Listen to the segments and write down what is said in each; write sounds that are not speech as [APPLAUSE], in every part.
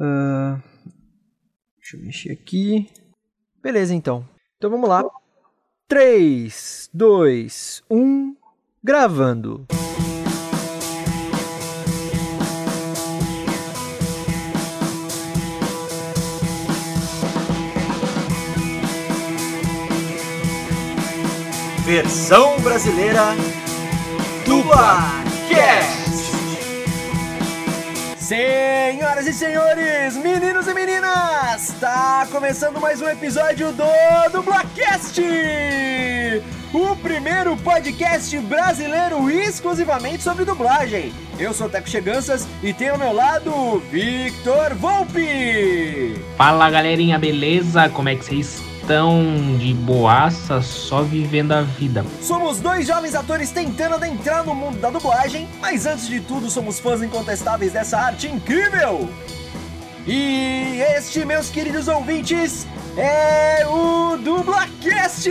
Uh, deixa eu mexer aqui. Beleza, então. Então vamos lá. 3, 2, 1, gravando. Versão brasileira do Blacast. Senhoras e senhores, meninos e meninas, está começando mais um episódio do Dublacast! O primeiro podcast brasileiro exclusivamente sobre dublagem. Eu sou o Teco Cheganças e tenho ao meu lado Victor Volpe. Fala galerinha, beleza? Como é que vocês estão de boaça, só vivendo a vida. Somos dois jovens atores tentando adentrar no mundo da dublagem, mas antes de tudo somos fãs incontestáveis dessa arte incrível. E este, meus queridos ouvintes, é o Dublacast!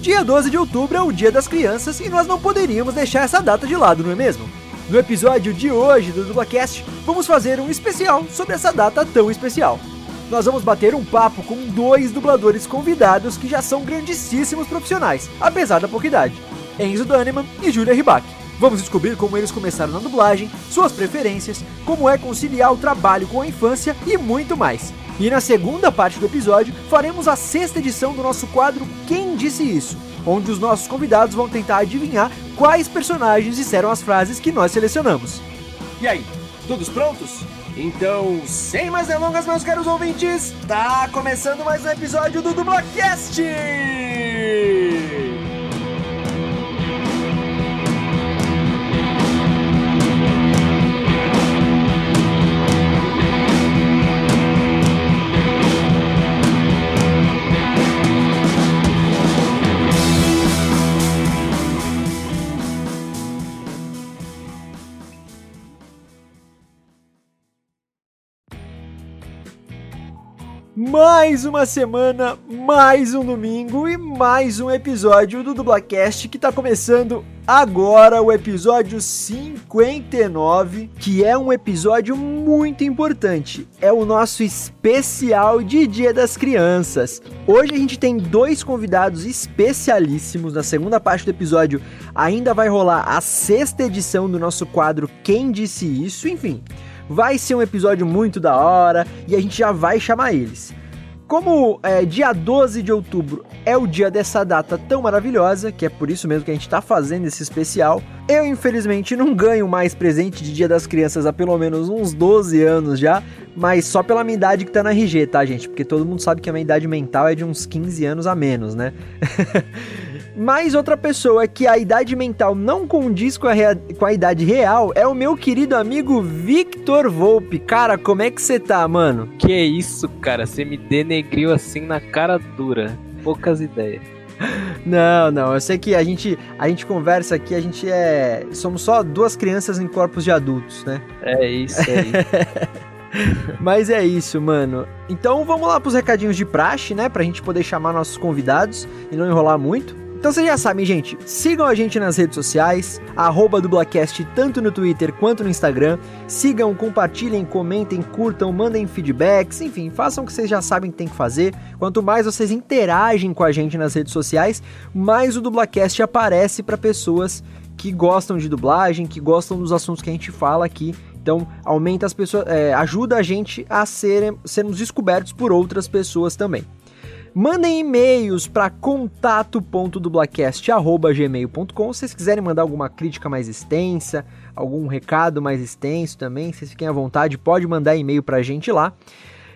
Dia 12 de outubro é o Dia das Crianças e nós não poderíamos deixar essa data de lado, não é mesmo? No episódio de hoje do Dublacast, vamos fazer um especial sobre essa data tão especial. Nós vamos bater um papo com dois dubladores convidados que já são grandíssimos profissionais, apesar da pouca idade: Enzo Daneman e Julia Ribac. Vamos descobrir como eles começaram na dublagem, suas preferências, como é conciliar o trabalho com a infância e muito mais. E na segunda parte do episódio, faremos a sexta edição do nosso quadro Quem Disse Isso? onde os nossos convidados vão tentar adivinhar quais personagens disseram as frases que nós selecionamos. E aí, todos prontos? Então, sem mais delongas, meus caros ouvintes, tá começando mais um episódio do Dublacast! Mais uma semana, mais um domingo e mais um episódio do Dublacast que tá começando agora, o episódio 59, que é um episódio muito importante. É o nosso especial de Dia das Crianças. Hoje a gente tem dois convidados especialíssimos. Na segunda parte do episódio ainda vai rolar a sexta edição do nosso quadro Quem Disse Isso, enfim. Vai ser um episódio muito da hora e a gente já vai chamar eles. Como é, dia 12 de outubro é o dia dessa data tão maravilhosa, que é por isso mesmo que a gente está fazendo esse especial, eu infelizmente não ganho mais presente de Dia das Crianças há pelo menos uns 12 anos já, mas só pela minha idade que tá na RG, tá, gente? Porque todo mundo sabe que a minha idade mental é de uns 15 anos a menos, né? [LAUGHS] Mais outra pessoa que a idade mental não condiz com a, com a idade real é o meu querido amigo Victor Volpe. Cara, como é que você tá, mano? Que isso, cara? Você me denegriu assim na cara dura. Poucas ideias. Não, não, eu sei que a gente, a gente conversa aqui, a gente é. Somos só duas crianças em corpos de adultos, né? É isso aí. [LAUGHS] Mas é isso, mano. Então vamos lá pros recadinhos de praxe, né? Pra gente poder chamar nossos convidados e não enrolar muito. Então vocês já sabem, gente, sigam a gente nas redes sociais, arroba dublacast tanto no Twitter quanto no Instagram. Sigam, compartilhem, comentem, curtam, mandem feedbacks, enfim, façam o que vocês já sabem que tem que fazer. Quanto mais vocês interagem com a gente nas redes sociais, mais o Dublacast aparece para pessoas que gostam de dublagem, que gostam dos assuntos que a gente fala aqui. Então, aumenta as pessoas, é, ajuda a gente a serem, sermos descobertos por outras pessoas também. Mandem e-mails para contato.dublacast.gmail.com se vocês quiserem mandar alguma crítica mais extensa, algum recado mais extenso também, vocês fiquem à vontade, pode mandar e-mail para a gente lá.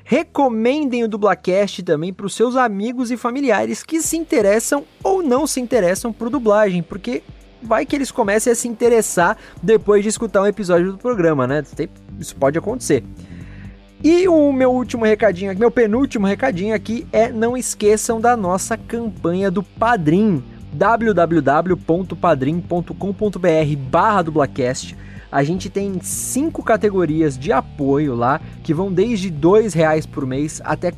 Recomendem o Dublacast também para os seus amigos e familiares que se interessam ou não se interessam por dublagem, porque vai que eles comecem a se interessar depois de escutar um episódio do programa, né? Isso pode acontecer. E o meu último recadinho, meu penúltimo recadinho aqui é não esqueçam da nossa campanha do Padrim, www.padrim.com.br barra dublacast. A gente tem cinco categorias de apoio lá, que vão desde R$ reais por mês até R$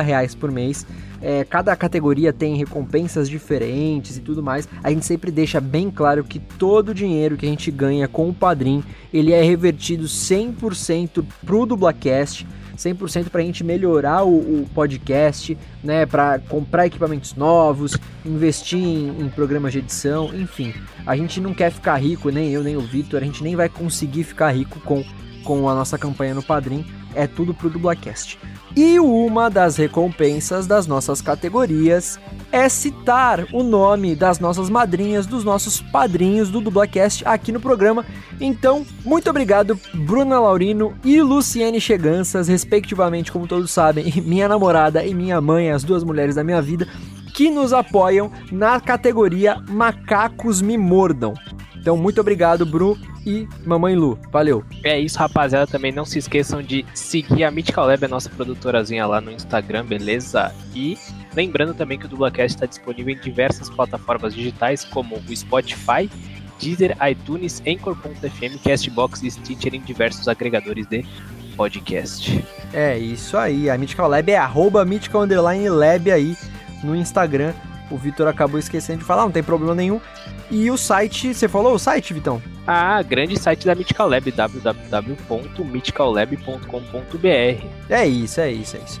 reais por mês. É, cada categoria tem recompensas diferentes e tudo mais. A gente sempre deixa bem claro que todo o dinheiro que a gente ganha com o Padrim, ele é revertido 100% pro Dublacast 100% para a gente melhorar o, o podcast, né, para comprar equipamentos novos, investir em, em, programas de edição, enfim. A gente não quer ficar rico, nem eu, nem o Vitor, a gente nem vai conseguir ficar rico com, com a nossa campanha no Padrim, é tudo pro Dublacast. E uma das recompensas das nossas categorias é citar o nome das nossas madrinhas, dos nossos padrinhos do Dublacast aqui no programa. Então, muito obrigado, Bruna Laurino e Luciene Cheganças, respectivamente, como todos sabem, minha namorada e minha mãe, as duas mulheres da minha vida, que nos apoiam na categoria Macacos Me Mordam. Então, muito obrigado, Bru e Mamãe Lu. Valeu. É isso, rapaziada. Também não se esqueçam de seguir a Mythical Lab, a nossa produtorazinha lá no Instagram, beleza? E lembrando também que o Dublacast está disponível em diversas plataformas digitais, como o Spotify, Deezer, iTunes, Anchor.fm, Castbox e Stitcher em diversos agregadores de podcast. É isso aí. A Mythical Lab é arroba Mythical Lab aí no Instagram. O Vitor acabou esquecendo de falar, não tem problema nenhum. E o site, você falou o site, Vitão? Ah, grande site da Mythical Lab, www.mythicallab.com.br. É isso, é isso, é isso.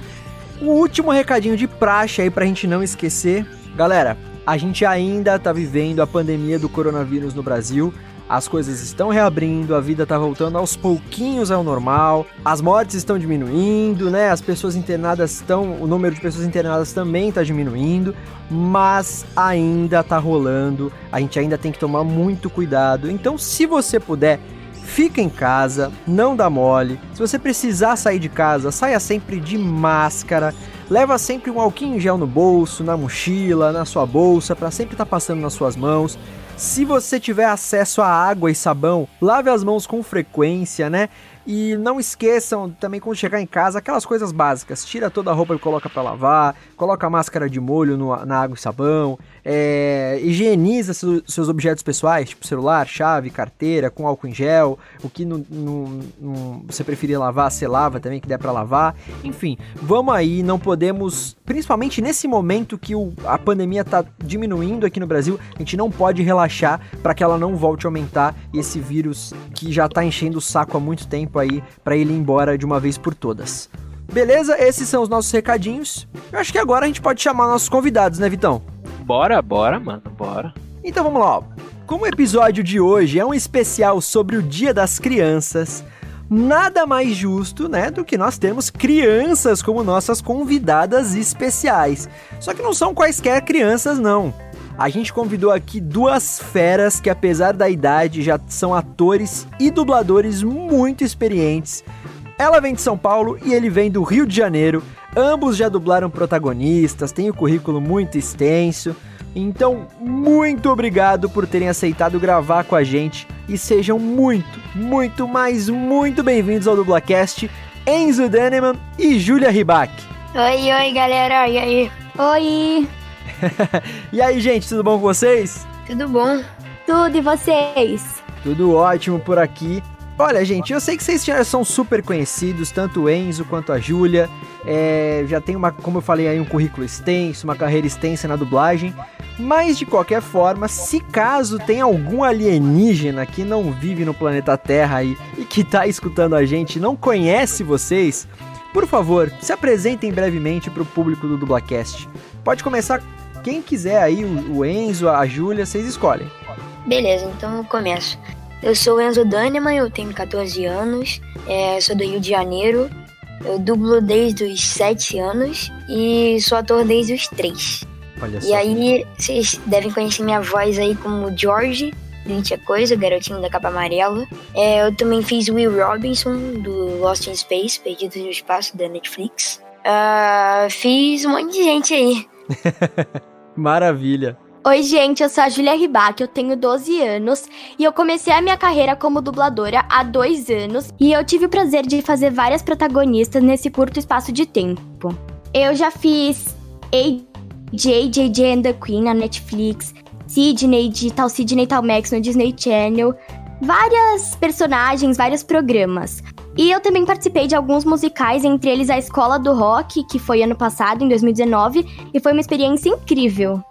O último recadinho de praxe aí pra gente não esquecer. Galera, a gente ainda tá vivendo a pandemia do coronavírus no Brasil as coisas estão reabrindo, a vida tá voltando aos pouquinhos ao normal, as mortes estão diminuindo, né? As pessoas internadas estão, o número de pessoas internadas também tá diminuindo, mas ainda tá rolando, a gente ainda tem que tomar muito cuidado. Então, se você puder, fica em casa, não dá mole. Se você precisar sair de casa, saia sempre de máscara. Leva sempre um alquinho gel no bolso, na mochila, na sua bolsa, para sempre estar tá passando nas suas mãos. Se você tiver acesso a água e sabão, lave as mãos com frequência, né? E não esqueçam também quando chegar em casa aquelas coisas básicas. Tira toda a roupa e coloca para lavar, coloca a máscara de molho no, na água e sabão, é, higieniza seus, seus objetos pessoais, tipo celular, chave, carteira, com álcool em gel. O que não, não, não, você preferir lavar, você lava também, que der para lavar. Enfim, vamos aí, não podemos, principalmente nesse momento que o, a pandemia tá diminuindo aqui no Brasil, a gente não pode relaxar para que ela não volte a aumentar e esse vírus que já tá enchendo o saco há muito tempo aí para ele ir embora de uma vez por todas. Beleza? Esses são os nossos recadinhos. Eu acho que agora a gente pode chamar nossos convidados, né, Vitão? Bora, bora, mano, bora. Então vamos lá. Como o episódio de hoje é um especial sobre o Dia das Crianças, nada mais justo, né, do que nós termos crianças como nossas convidadas especiais. Só que não são quaisquer crianças, não. A gente convidou aqui duas feras que, apesar da idade, já são atores e dubladores muito experientes. Ela vem de São Paulo e ele vem do Rio de Janeiro. Ambos já dublaram protagonistas, têm o um currículo muito extenso. Então, muito obrigado por terem aceitado gravar com a gente e sejam muito, muito, mais muito bem-vindos ao Dublacast, Enzo Daneman e Julia Ribac. Oi, oi, galera, e aí? Oi! [LAUGHS] e aí, gente, tudo bom com vocês? Tudo bom. Tudo e vocês? Tudo ótimo por aqui. Olha, gente, eu sei que vocês já são super conhecidos, tanto o Enzo quanto a Júlia. É, já tem uma, como eu falei aí, um currículo extenso, uma carreira extensa na dublagem. Mas de qualquer forma, se caso tem algum alienígena que não vive no planeta Terra aí e que tá escutando a gente não conhece vocês, por favor, se apresentem brevemente para o público do Dublacast. Pode começar quem quiser aí, o Enzo, a Júlia, vocês escolhem. Beleza, então eu começo. Eu sou o Enzo Daneman, eu tenho 14 anos, é, sou do Rio de Janeiro. Eu dublo desde os 7 anos e sou ator desde os 3. Olha só. E aí, vocês devem conhecer minha voz aí como George, do It é Coisa, o garotinho da capa amarela. É, eu também fiz Will Robinson, do Lost in Space, Perdidos no Espaço, da Netflix. Uh, fiz um monte de gente aí. [LAUGHS] Maravilha. Oi, gente, eu sou a Julia Ribac, eu tenho 12 anos e eu comecei a minha carreira como dubladora há dois anos e eu tive o prazer de fazer várias protagonistas nesse curto espaço de tempo. Eu já fiz AJ, JJ and the Queen na Netflix, Sidney de Tal Sidney Tal Max no Disney Channel, várias personagens, vários programas. E eu também participei de alguns musicais, entre eles a Escola do Rock, que foi ano passado, em 2019, e foi uma experiência incrível.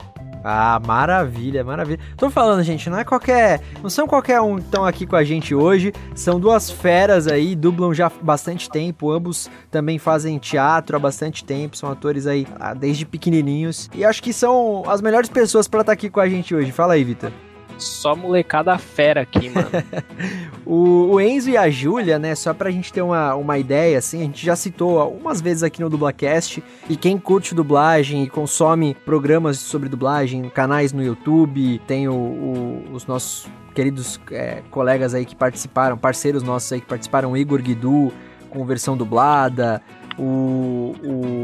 Ah, maravilha, maravilha. Tô falando, gente, não é qualquer. Não são qualquer um que estão aqui com a gente hoje. São duas feras aí, dublam já bastante tempo. Ambos também fazem teatro há bastante tempo. São atores aí ah, desde pequenininhos. E acho que são as melhores pessoas para estar tá aqui com a gente hoje. Fala aí, Vitor. Só molecada fera aqui, mano. [LAUGHS] o, Enzo e a Júlia, né? Só pra gente ter uma, uma ideia, assim, a gente já citou algumas vezes aqui no Dublacast. E quem curte dublagem e consome programas sobre dublagem, canais no YouTube, tem o, o, os nossos queridos é, colegas aí que participaram, parceiros nossos aí que participaram, Igor Guidu com versão dublada, o,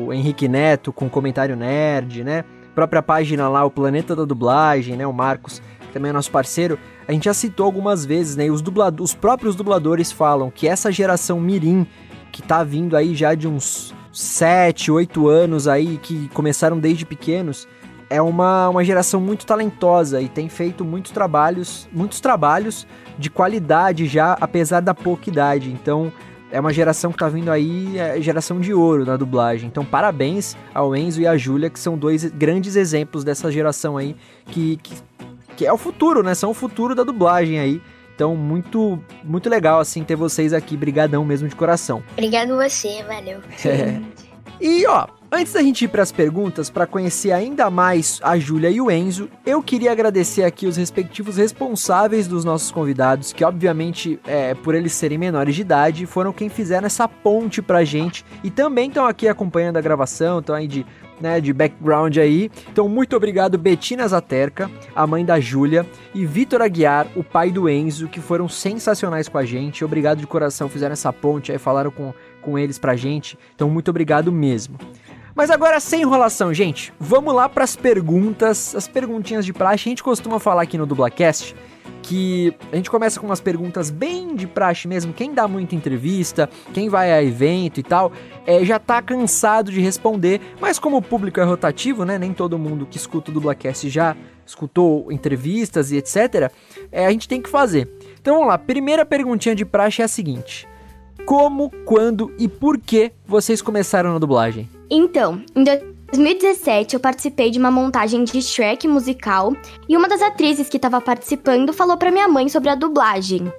o Henrique Neto com comentário nerd, né? Própria página lá, o Planeta da Dublagem, né? O Marcos também é nosso parceiro, a gente já citou algumas vezes, né? E os, dublado os próprios dubladores falam que essa geração Mirim, que tá vindo aí já de uns 7, 8 anos aí, que começaram desde pequenos, é uma, uma geração muito talentosa e tem feito muitos trabalhos, muitos trabalhos de qualidade já, apesar da pouca idade. Então, é uma geração que tá vindo aí, é geração de ouro na dublagem. Então, parabéns ao Enzo e à Júlia, que são dois grandes exemplos dessa geração aí que, que que é o futuro, né? São o futuro da dublagem aí. Então, muito, muito legal, assim, ter vocês aqui. Brigadão mesmo de coração. Obrigado você, valeu. [LAUGHS] É. E, ó, antes da gente ir para as perguntas, para conhecer ainda mais a Júlia e o Enzo, eu queria agradecer aqui os respectivos responsáveis dos nossos convidados, que obviamente, é, por eles serem menores de idade, foram quem fizeram essa ponte pra gente e também estão aqui acompanhando a gravação, estão aí de né, de background aí. Então, muito obrigado, Betina Zaterca, a mãe da Júlia, e Vitor Aguiar, o pai do Enzo, que foram sensacionais com a gente. Obrigado de coração, fizeram essa ponte aí, falaram com, com eles pra gente. Então, muito obrigado mesmo. Mas agora, sem enrolação, gente, vamos lá para as perguntas, as perguntinhas de praxe. A gente costuma falar aqui no Dublacast que a gente começa com umas perguntas bem de praxe mesmo. Quem dá muita entrevista, quem vai a evento e tal, é, já tá cansado de responder, mas como o público é rotativo, né? Nem todo mundo que escuta o Dublacast já escutou entrevistas e etc. É, a gente tem que fazer. Então vamos lá, primeira perguntinha de praxe é a seguinte: Como, quando e por que vocês começaram na dublagem? Então, em 2017, eu participei de uma montagem de Shrek musical e uma das atrizes que estava participando falou para minha mãe sobre a dublagem.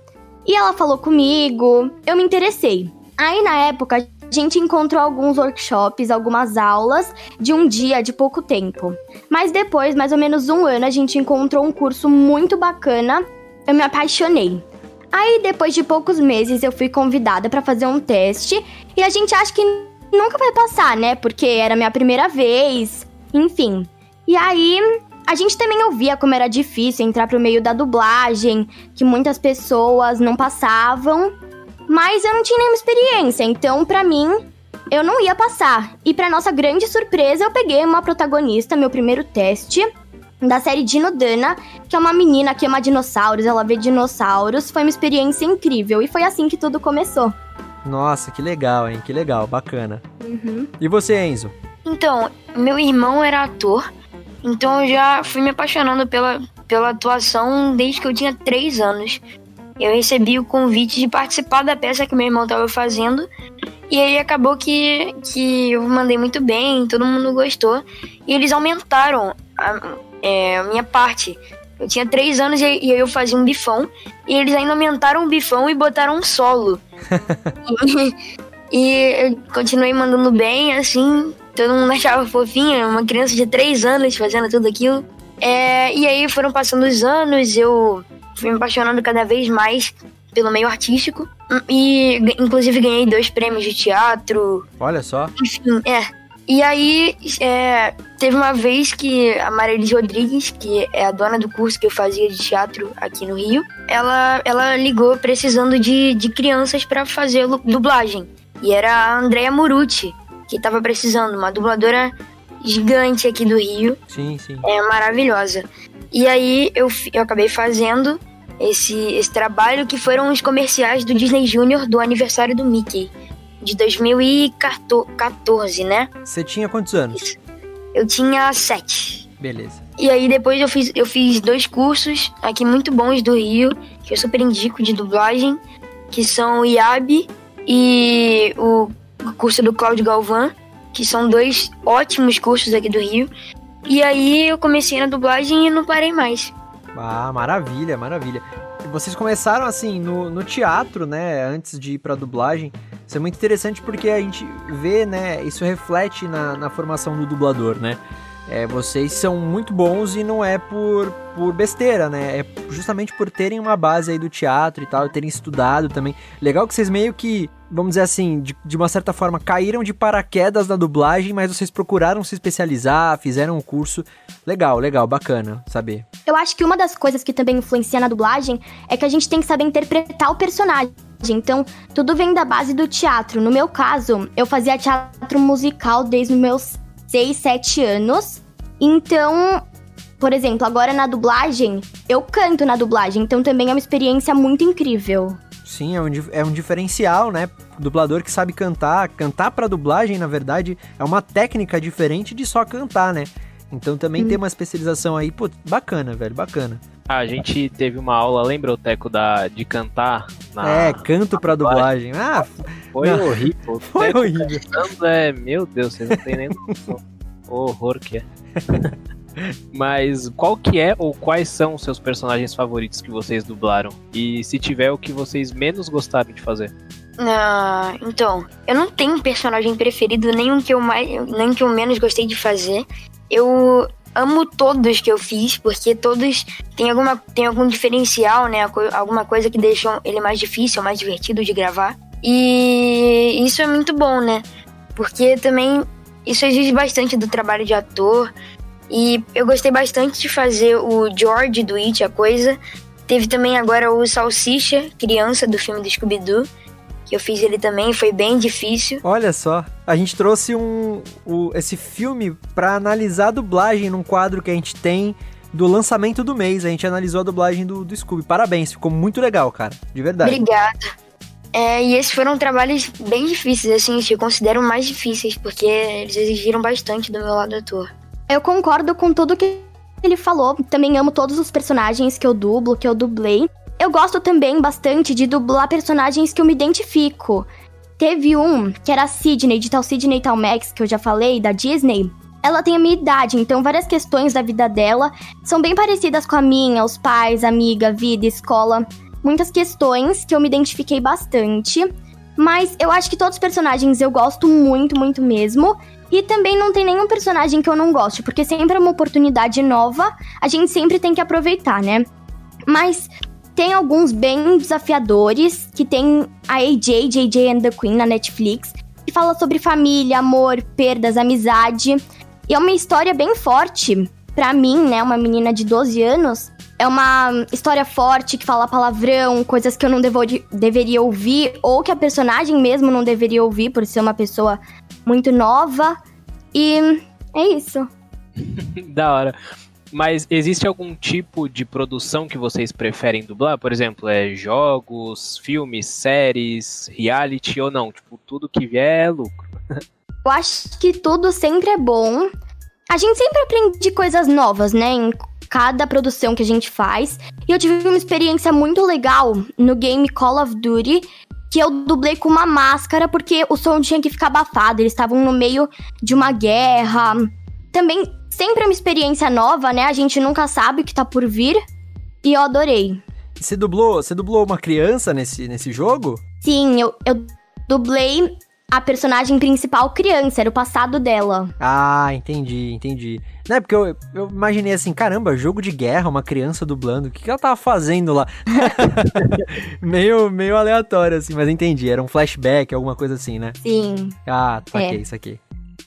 E ela falou comigo, eu me interessei. Aí na época, a gente encontrou alguns workshops, algumas aulas de um dia de pouco tempo. Mas depois, mais ou menos um ano, a gente encontrou um curso muito bacana. Eu me apaixonei. Aí, depois de poucos meses, eu fui convidada para fazer um teste e a gente acha que nunca vai passar, né? Porque era minha primeira vez, enfim. E aí, a gente também ouvia como era difícil entrar pro meio da dublagem, que muitas pessoas não passavam, mas eu não tinha nenhuma experiência, então para mim eu não ia passar. E para nossa grande surpresa, eu peguei uma protagonista, meu primeiro teste, da série Dino Dana, que é uma menina que ama dinossauros, ela vê dinossauros. Foi uma experiência incrível e foi assim que tudo começou. Nossa, que legal, hein? Que legal, bacana. Uhum. E você, Enzo? Então, meu irmão era ator, então eu já fui me apaixonando pela, pela atuação desde que eu tinha 3 anos. Eu recebi o convite de participar da peça que meu irmão estava fazendo, e aí acabou que, que eu mandei muito bem, todo mundo gostou, e eles aumentaram a, é, a minha parte. Eu tinha 3 anos e, e eu fazia um bifão, e eles ainda aumentaram o bifão e botaram um solo. [LAUGHS] e, eu continuei mandando bem, assim, todo mundo achava fofinha, uma criança de 3 anos fazendo tudo aquilo. É, e aí foram passando os anos, eu fui me apaixonando cada vez mais pelo meio artístico. E inclusive ganhei dois prêmios de teatro. Olha só. Enfim, é. E aí, é, teve uma vez que a Marilis Rodrigues, que é a dona do curso que eu fazia de teatro aqui no Rio, ela, ela ligou precisando de, de crianças para fazer dublagem. E era a Andrea Murucci, que estava precisando, uma dubladora gigante aqui do Rio. Sim, sim. É maravilhosa. E aí eu, eu acabei fazendo esse, esse trabalho que foram os comerciais do Disney Junior do aniversário do Mickey de 2014, né? Você tinha quantos anos? Eu tinha sete. Beleza. E aí depois eu fiz, eu fiz dois cursos aqui muito bons do Rio, que eu super indico de dublagem, que são o IAB e o curso do Cláudio Galvão, que são dois ótimos cursos aqui do Rio. E aí eu comecei na dublagem e não parei mais. Ah, maravilha, maravilha. Vocês começaram assim no, no teatro, né? Antes de ir pra dublagem. Isso é muito interessante porque a gente vê, né? Isso reflete na, na formação do dublador, né? É, vocês são muito bons e não é por, por besteira, né? É justamente por terem uma base aí do teatro e tal, terem estudado também. Legal que vocês meio que, vamos dizer assim, de, de uma certa forma, caíram de paraquedas na dublagem, mas vocês procuraram se especializar, fizeram um curso. Legal, legal, bacana saber. Eu acho que uma das coisas que também influencia na dublagem é que a gente tem que saber interpretar o personagem. Então, tudo vem da base do teatro. No meu caso, eu fazia teatro musical desde os meus 6, 7 anos. Então, por exemplo, agora na dublagem, eu canto na dublagem, então também é uma experiência muito incrível. Sim, é um, é um diferencial, né? Dublador que sabe cantar. Cantar pra dublagem, na verdade, é uma técnica diferente de só cantar, né? Então também hum. tem uma especialização aí, pô, bacana, velho, bacana. Ah, a gente teve uma aula, lembra o Teco da, de cantar? Na, é, canto pra dublagem. Ah, foi não. horrível. [LAUGHS] Foi Teco horrível. Cantando é, meu Deus, vocês não tem nem noção. [LAUGHS] o horror que é. Mas qual que é ou quais são os seus personagens favoritos que vocês dublaram? E se tiver o que vocês menos gostaram de fazer? Ah, então, eu não tenho um personagem preferido, nem um que eu mais, nem que eu menos gostei de fazer. Eu amo todos que eu fiz, porque todos têm, alguma, têm algum diferencial, né? Alguma coisa que deixa ele mais difícil, mais divertido de gravar. E isso é muito bom, né? Porque também isso exige bastante do trabalho de ator. E eu gostei bastante de fazer o George do It, a coisa. Teve também agora o Salsicha, criança do filme do Scooby-Doo que eu fiz ele também, foi bem difícil. Olha só, a gente trouxe um, o, esse filme para analisar a dublagem num quadro que a gente tem do lançamento do mês. A gente analisou a dublagem do, do Scooby. Parabéns, ficou muito legal, cara, de verdade. Obrigada. É, e esses foram trabalhos bem difíceis, assim, eu considero mais difíceis, porque eles exigiram bastante do meu lado ator. Eu concordo com tudo que ele falou. Também amo todos os personagens que eu dublo, que eu dublei. Eu gosto também bastante de dublar personagens que eu me identifico. Teve um que era a Sidney, de tal Sidney Tal Max, que eu já falei, da Disney. Ela tem a minha idade, então várias questões da vida dela são bem parecidas com a minha, os pais, amiga, vida, escola. Muitas questões que eu me identifiquei bastante. Mas eu acho que todos os personagens eu gosto muito, muito mesmo. E também não tem nenhum personagem que eu não goste, porque sempre é uma oportunidade nova, a gente sempre tem que aproveitar, né? Mas tem alguns bem desafiadores, que tem a AJ, JJ and the Queen na Netflix, que fala sobre família, amor, perdas, amizade. E é uma história bem forte. Pra mim, né, uma menina de 12 anos, é uma história forte que fala palavrão, coisas que eu não devo, deveria ouvir, ou que a personagem mesmo não deveria ouvir por ser uma pessoa muito nova. E é isso. [LAUGHS] da hora. Mas existe algum tipo de produção que vocês preferem dublar? Por exemplo, é jogos, filmes, séries, reality ou não? Tipo, tudo que vier é lucro. Eu acho que tudo sempre é bom. A gente sempre aprende coisas novas, né? Em cada produção que a gente faz. E eu tive uma experiência muito legal no game Call of Duty, que eu dublei com uma máscara porque o som tinha que ficar abafado. Eles estavam no meio de uma guerra. Também sempre é uma experiência nova, né? A gente nunca sabe o que tá por vir. E eu adorei. Você dublou, você dublou uma criança nesse, nesse jogo? Sim, eu, eu dublei a personagem principal criança, era o passado dela. Ah, entendi, entendi. Não é porque eu, eu imaginei assim, caramba, jogo de guerra, uma criança dublando, o que, que ela tava fazendo lá? [LAUGHS] meio, meio aleatório, assim, mas entendi, era um flashback, alguma coisa assim, né? Sim. Ah, saquei, é. isso aqui.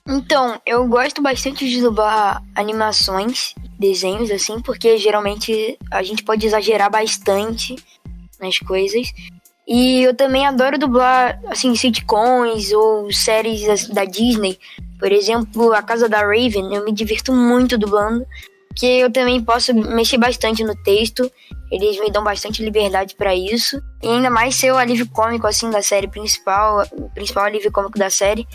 Então, eu gosto bastante de dublar animações, desenhos, assim, porque geralmente a gente pode exagerar bastante nas coisas. E eu também adoro dublar, assim, sitcoms ou séries da Disney. Por exemplo, A Casa da Raven, eu me divirto muito dublando, porque eu também posso mexer bastante no texto. Eles me dão bastante liberdade para isso. E ainda mais ser o alívio cômico, assim, da série principal, o principal alívio cômico da série.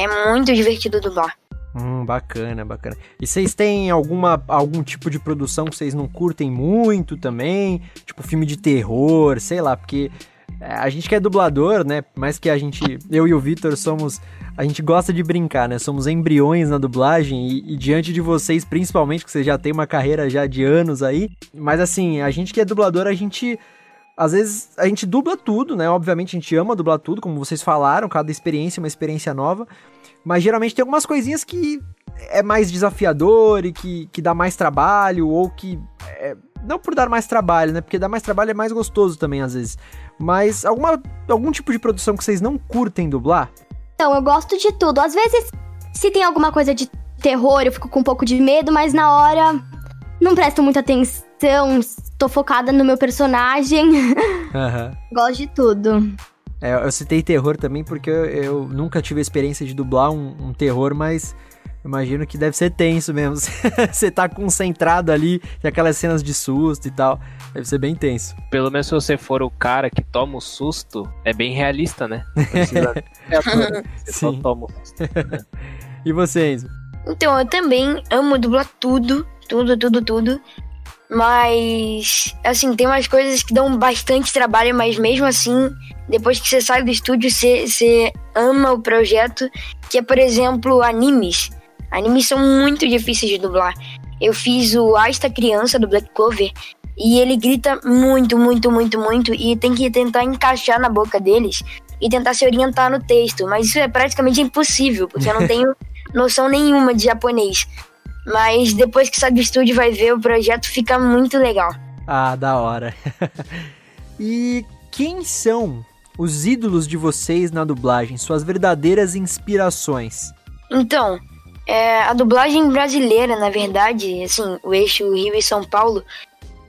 É muito divertido dublar. Hum, bacana, bacana. E vocês têm alguma, algum tipo de produção que vocês não curtem muito também? Tipo filme de terror, sei lá, porque é, a gente que é dublador, né? Mais que a gente, eu e o Vitor somos, a gente gosta de brincar, né? Somos embriões na dublagem e, e, diante de vocês, principalmente, que vocês já têm uma carreira já de anos aí. Mas assim, a gente que é dublador, a gente às vezes a gente dubla tudo, né? Obviamente a gente ama dublar tudo, como vocês falaram, cada experiência é uma experiência nova. Mas geralmente tem algumas coisinhas que é mais desafiador e que, que dá mais trabalho, ou que. É, não por dar mais trabalho, né? Porque dar mais trabalho é mais gostoso também, às vezes. Mas alguma, algum tipo de produção que vocês não curtem dublar? Então, eu gosto de tudo. Às vezes, se tem alguma coisa de terror, eu fico com um pouco de medo, mas na hora não presto muita atenção, tô focada no meu personagem. [LAUGHS] Uhum. Gosto de tudo. É, eu citei terror também porque eu, eu nunca tive a experiência de dublar um, um terror, mas imagino que deve ser tenso mesmo. [LAUGHS] você tá concentrado ali, tem aquelas cenas de susto e tal. Deve ser bem tenso. Pelo menos se você for o cara que toma o susto, é bem realista, né? [LAUGHS] Precisa... você Sim. só toma o susto. Né? e você, Enzo? Então, eu também amo dublar tudo, tudo, tudo, tudo. Mas, assim, tem umas coisas que dão bastante trabalho, mas mesmo assim, depois que você sai do estúdio, você, você ama o projeto, que é, por exemplo, animes. Animes são muito difíceis de dublar. Eu fiz o Asta Criança do Black Clover e ele grita muito, muito, muito, muito e tem que tentar encaixar na boca deles e tentar se orientar no texto, mas isso é praticamente impossível, porque eu não [LAUGHS] tenho noção nenhuma de japonês. Mas depois que sai do estúdio vai ver, o projeto fica muito legal. Ah, da hora. [LAUGHS] e quem são os ídolos de vocês na dublagem, suas verdadeiras inspirações? Então, é, a dublagem brasileira, na verdade, assim, o eixo Rio e São Paulo,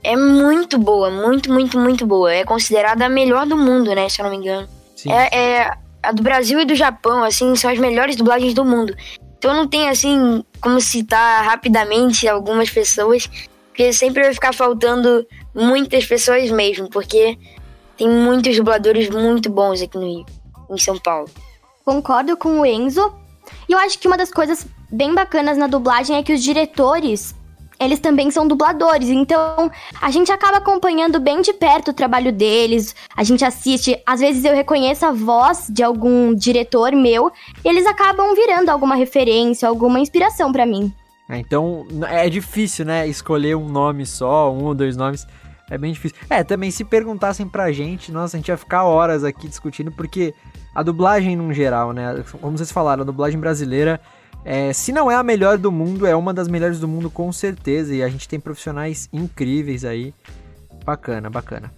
é muito boa, muito, muito, muito boa. É considerada a melhor do mundo, né, se eu não me engano. É, é, a do Brasil e do Japão, assim, são as melhores dublagens do mundo. Então não tem assim como citar rapidamente algumas pessoas, porque sempre vai ficar faltando muitas pessoas mesmo, porque tem muitos dubladores muito bons aqui no Rio, em São Paulo. Concordo com o Enzo. E eu acho que uma das coisas bem bacanas na dublagem é que os diretores eles também são dubladores. Então, a gente acaba acompanhando bem de perto o trabalho deles. A gente assiste, às vezes eu reconheço a voz de algum diretor meu, e eles acabam virando alguma referência, alguma inspiração para mim. É, então, é difícil, né, escolher um nome só, um ou dois nomes. É bem difícil. É, também se perguntassem pra gente, nossa, a gente ia ficar horas aqui discutindo, porque a dublagem, no geral, né? Como vocês falaram, a dublagem brasileira é, se não é a melhor do mundo, é uma das melhores do mundo com certeza. E a gente tem profissionais incríveis aí. Bacana, bacana.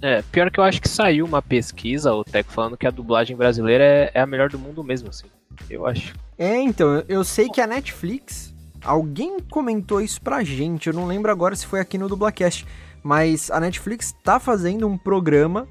É, pior que eu acho que saiu uma pesquisa, o Teco, falando que a dublagem brasileira é, é, a melhor do mundo mesmo, assim. Eu acho. É, então, eu sei que a Netflix, alguém comentou isso pra gente, eu não lembro agora se foi aqui no Dublacast, mas a Netflix tá fazendo um programa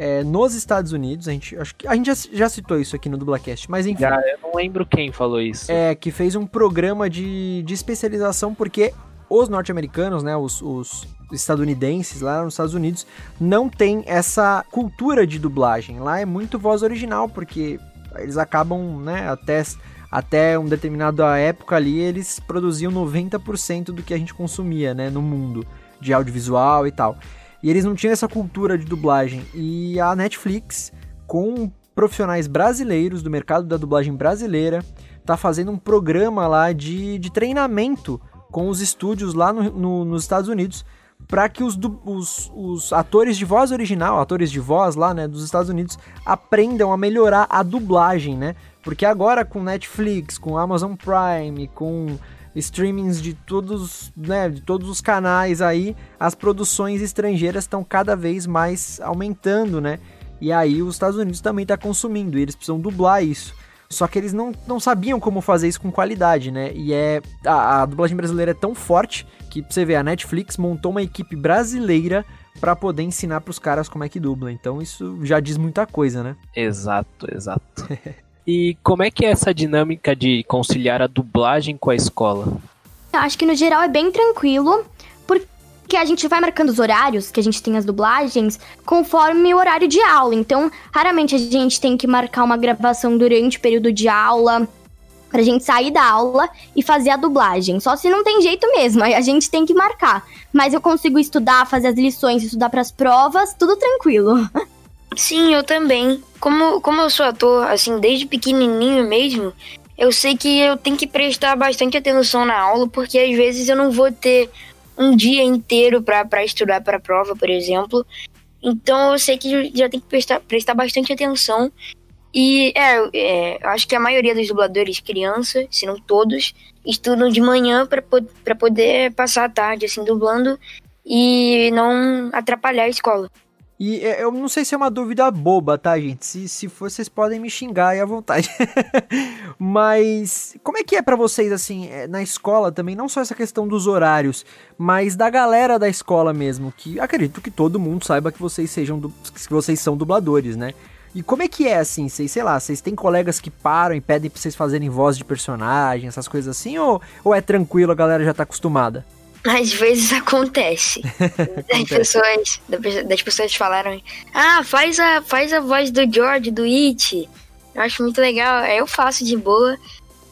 é, nos Estados Unidos, a gente, acho que a gente já, já citou isso aqui no Dublacast, mas enfim. Já, eu não lembro quem falou isso. É, que fez um programa de, de especialização, porque os norte-americanos, né, os, os estadunidenses lá nos Estados Unidos, não tem essa cultura de dublagem. Lá é muito voz original, porque eles acabam, né, até, até uma determinada época ali, eles produziam 90% do que a gente consumia, né, no mundo de audiovisual e tal. E eles não tinham essa cultura de dublagem. E a Netflix, com profissionais brasileiros do mercado da dublagem brasileira, tá fazendo um programa lá de, de treinamento com os estúdios lá no, no, nos Estados Unidos para que os, os, os, atores de voz original, atores de voz lá, né, dos Estados Unidos, aprendam a melhorar a dublagem, né? Porque agora com Netflix, com Amazon Prime, com streamings de todos, né, de todos os canais aí, as produções estrangeiras estão cada vez mais aumentando, né? E aí os Estados Unidos também está consumindo, e eles precisam dublar isso. Só que eles não, não sabiam como fazer isso com qualidade, né? E é a, a dublagem brasileira é tão forte que você vê a Netflix montou uma equipe brasileira para poder ensinar para os caras como é que dubla. Então isso já diz muita coisa, né? Exato, exato. [LAUGHS] E como é que é essa dinâmica de conciliar a dublagem com a escola? Eu acho que no geral é bem tranquilo, porque a gente vai marcando os horários que a gente tem as dublagens conforme o horário de aula. Então, raramente a gente tem que marcar uma gravação durante o período de aula. pra gente sair da aula e fazer a dublagem. Só se não tem jeito mesmo, [LAUGHS] aí a gente tem que marcar. Mas eu consigo estudar, fazer as lições, estudar para as provas, tudo tranquilo. [LAUGHS] Sim, eu também. Como, como eu sou ator, assim, desde pequenininho mesmo, eu sei que eu tenho que prestar bastante atenção na aula, porque às vezes eu não vou ter um dia inteiro para estudar para prova, por exemplo. Então eu sei que já tem que prestar, prestar bastante atenção. E é, é, eu acho que a maioria dos dubladores criança, se não todos, estudam de manhã para poder passar a tarde assim dublando e não atrapalhar a escola. E é, eu não sei se é uma dúvida boba, tá, gente? Se, se for, vocês podem me xingar aí à vontade. [LAUGHS] mas como é que é para vocês, assim, é, na escola também, não só essa questão dos horários, mas da galera da escola mesmo, que acredito que todo mundo saiba que vocês sejam, que vocês são dubladores, né? E como é que é assim? Vocês, sei lá, vocês têm colegas que param e pedem pra vocês fazerem voz de personagem, essas coisas assim, ou, ou é tranquilo, a galera já tá acostumada? Às vezes acontece. [LAUGHS] das, pessoas, das pessoas falaram, ah, faz a, faz a voz do George, do It. Eu acho muito legal. Eu faço de boa.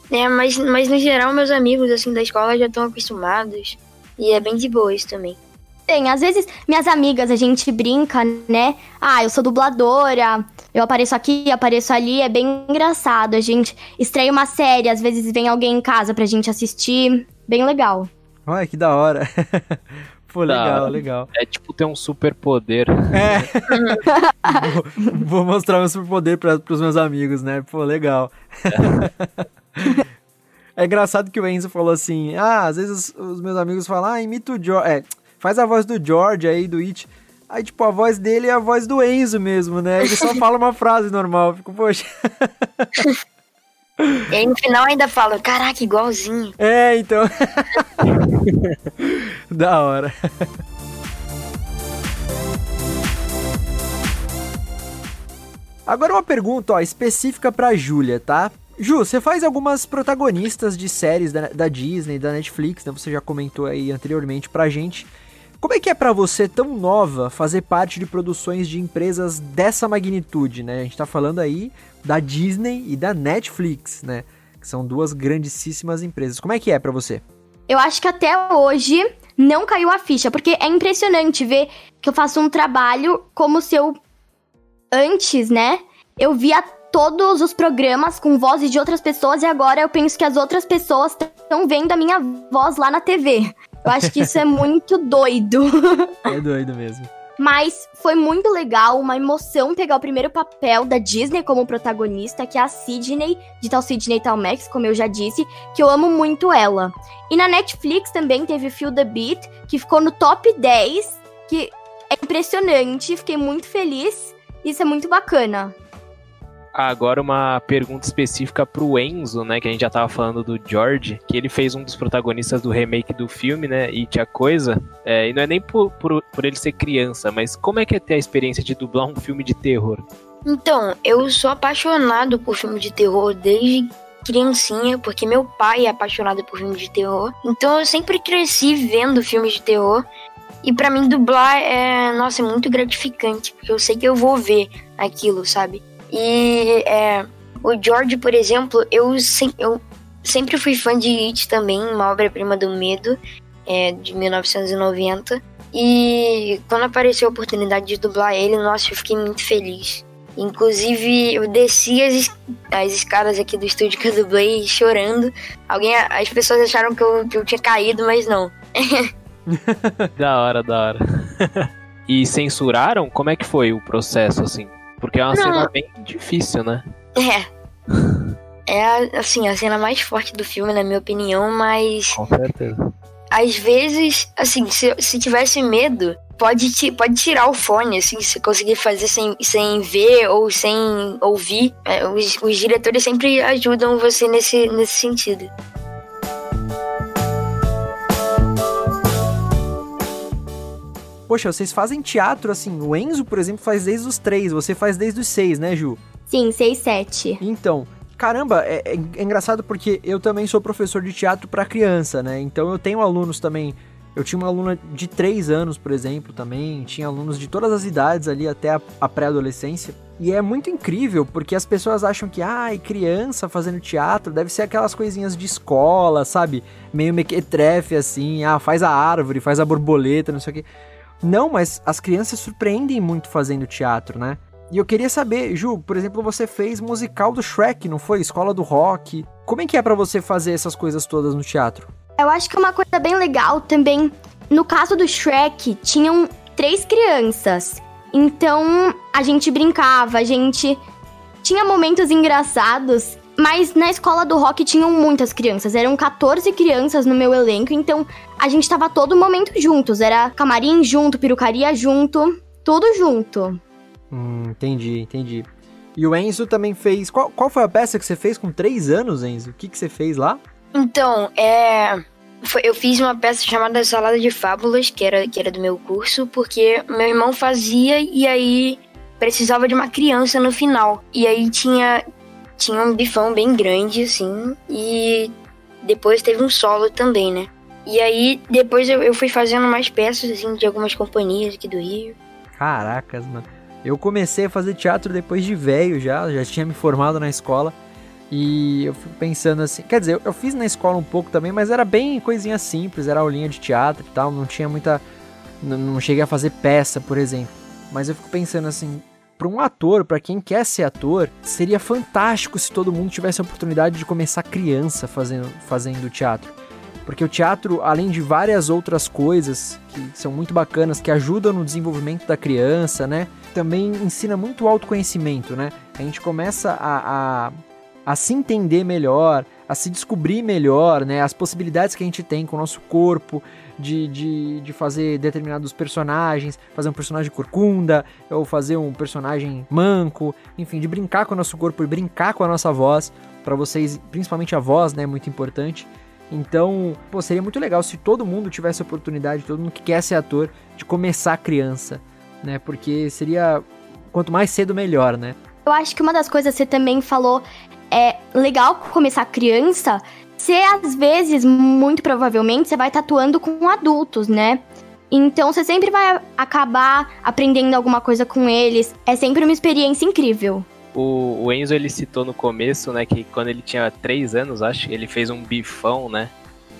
Né, mas, mas no geral, meus amigos assim da escola já estão acostumados. E é bem de boa isso também. Tem, às vezes minhas amigas, a gente brinca, né? Ah, eu sou dubladora, eu apareço aqui, apareço ali, é bem engraçado. A gente estreia uma série, às vezes vem alguém em casa pra gente assistir. Bem legal. Olha que da hora. [LAUGHS] Pô, legal, da, legal. É tipo ter um super poder. É. [LAUGHS] vou, vou, mostrar meu super poder para pros meus amigos, né? Pô, legal. É. [LAUGHS] é engraçado que o Enzo falou assim: ah, às vezes os, os meus amigos falam, ah, imita o George. É, faz a voz do George aí, do It. Aí, tipo, a voz dele é a voz do Enzo mesmo, né? Ele só fala uma frase normal. Fico, poxa. E aí no final ainda fala, caraca, igualzinho. É, então. [LAUGHS] da hora. Agora uma pergunta, ó, específica pra Júlia, tá? Ju, você faz algumas protagonistas de séries da, da Disney, da Netflix, né? Você já comentou aí anteriormente pra gente. Como é que é para você, tão nova, fazer parte de produções de empresas dessa magnitude, né? A gente tá falando aí da Disney e da Netflix, né? Que são duas grandíssimas empresas. Como é que é para você? Eu acho que até hoje não caiu a ficha, porque é impressionante ver que eu faço um trabalho como se eu antes, né? Eu via todos os programas com vozes de outras pessoas e agora eu penso que as outras pessoas estão vendo a minha voz lá na TV. Eu acho que isso é [LAUGHS] muito doido. É doido mesmo. Mas foi muito legal, uma emoção pegar o primeiro papel da Disney como protagonista, que é a Sidney, de tal Sidney Tal Max, como eu já disse, que eu amo muito ela. E na Netflix também teve Feel the Beat, que ficou no top 10, que é impressionante, fiquei muito feliz. Isso é muito bacana. Agora uma pergunta específica pro Enzo, né? Que a gente já tava falando do George, que ele fez um dos protagonistas do remake do filme, né? E tinha coisa. É, e não é nem por, por, por ele ser criança, mas como é que é ter a experiência de dublar um filme de terror? Então, eu sou apaixonado por filme de terror desde criancinha, porque meu pai é apaixonado por filme de terror. Então eu sempre cresci vendo filmes de terror. E para mim dublar é, nossa, é muito gratificante, porque eu sei que eu vou ver aquilo, sabe? E é, o George, por exemplo, eu, eu sempre fui fã de It também, uma obra-prima do medo, é, de 1990. E quando apareceu a oportunidade de dublar ele, nossa, eu fiquei muito feliz. Inclusive, eu desci as, as escadas aqui do estúdio que eu dublei chorando. Alguém, as pessoas acharam que eu, que eu tinha caído, mas não. [LAUGHS] da hora, da hora. [LAUGHS] e censuraram? Como é que foi o processo, assim? Porque é uma Não. cena bem difícil, né? É. É, assim, a cena mais forte do filme, na minha opinião, mas. Com certeza. Às vezes, assim, se, se tivesse medo, pode, pode tirar o fone, assim, se conseguir fazer sem, sem ver ou sem ouvir. É, os, os diretores sempre ajudam você nesse, nesse sentido. Poxa, vocês fazem teatro assim. O Enzo, por exemplo, faz desde os três. Você faz desde os seis, né, Ju? Sim, seis, sete. Então, caramba, é, é, é engraçado porque eu também sou professor de teatro para criança, né? Então eu tenho alunos também. Eu tinha uma aluna de três anos, por exemplo, também. Tinha alunos de todas as idades ali até a, a pré-adolescência. E é muito incrível, porque as pessoas acham que, ai, criança fazendo teatro deve ser aquelas coisinhas de escola, sabe? Meio mequetrefe assim, ah, faz a árvore, faz a borboleta, não sei o quê. Não, mas as crianças surpreendem muito fazendo teatro, né? E eu queria saber, Ju, por exemplo, você fez musical do Shrek, não foi? Escola do Rock. Como é que é para você fazer essas coisas todas no teatro? Eu acho que uma coisa bem legal também, no caso do Shrek, tinham três crianças. Então a gente brincava, a gente tinha momentos engraçados, mas na escola do rock tinham muitas crianças, eram 14 crianças no meu elenco, então a gente tava todo momento juntos, era camarim junto, perucaria junto, tudo junto. Hum, entendi, entendi. E o Enzo também fez. Qual, qual foi a peça que você fez com três anos, Enzo? O que, que você fez lá? Então, é. Foi, eu fiz uma peça chamada Salada de Fábulas, que era, que era do meu curso, porque meu irmão fazia e aí precisava de uma criança no final. E aí tinha, tinha um bifão bem grande, assim, e depois teve um solo também, né? E aí depois eu, eu fui fazendo mais peças, assim, de algumas companhias aqui do Rio. Caracas, mano. Eu comecei a fazer teatro depois de velho já, já tinha me formado na escola. E eu fico pensando assim, quer dizer, eu, eu, fiz na escola um pouco também, mas era bem coisinha simples, era aulinha de teatro e tal, não tinha muita. Não, não cheguei a fazer peça, por exemplo. Mas eu fico pensando assim, para um ator, para quem quer ser ator, seria fantástico se todo mundo tivesse a oportunidade de começar criança fazendo, fazendo teatro. Porque o teatro, além de várias outras coisas que são muito bacanas, que ajudam no desenvolvimento da criança, né? Também ensina muito autoconhecimento, né? A gente começa a, a a se entender melhor, a se descobrir melhor, né? As possibilidades que a gente tem com o nosso corpo, de, de, de fazer determinados personagens, fazer um personagem corcunda, ou fazer um personagem manco, enfim, de brincar com o nosso corpo e brincar com a nossa voz. Para vocês, principalmente a voz, né? É muito importante. Então, pô, seria muito legal se todo mundo tivesse a oportunidade, todo mundo que quer ser ator, de começar criança, né? Porque seria quanto mais cedo melhor, né? Eu acho que uma das coisas que você também falou é legal começar criança, você às vezes, muito provavelmente, você vai tatuando com adultos, né? Então você sempre vai acabar aprendendo alguma coisa com eles. É sempre uma experiência incrível. O, o Enzo ele citou no começo, né, que quando ele tinha 3 anos, acho, ele fez um bifão, né?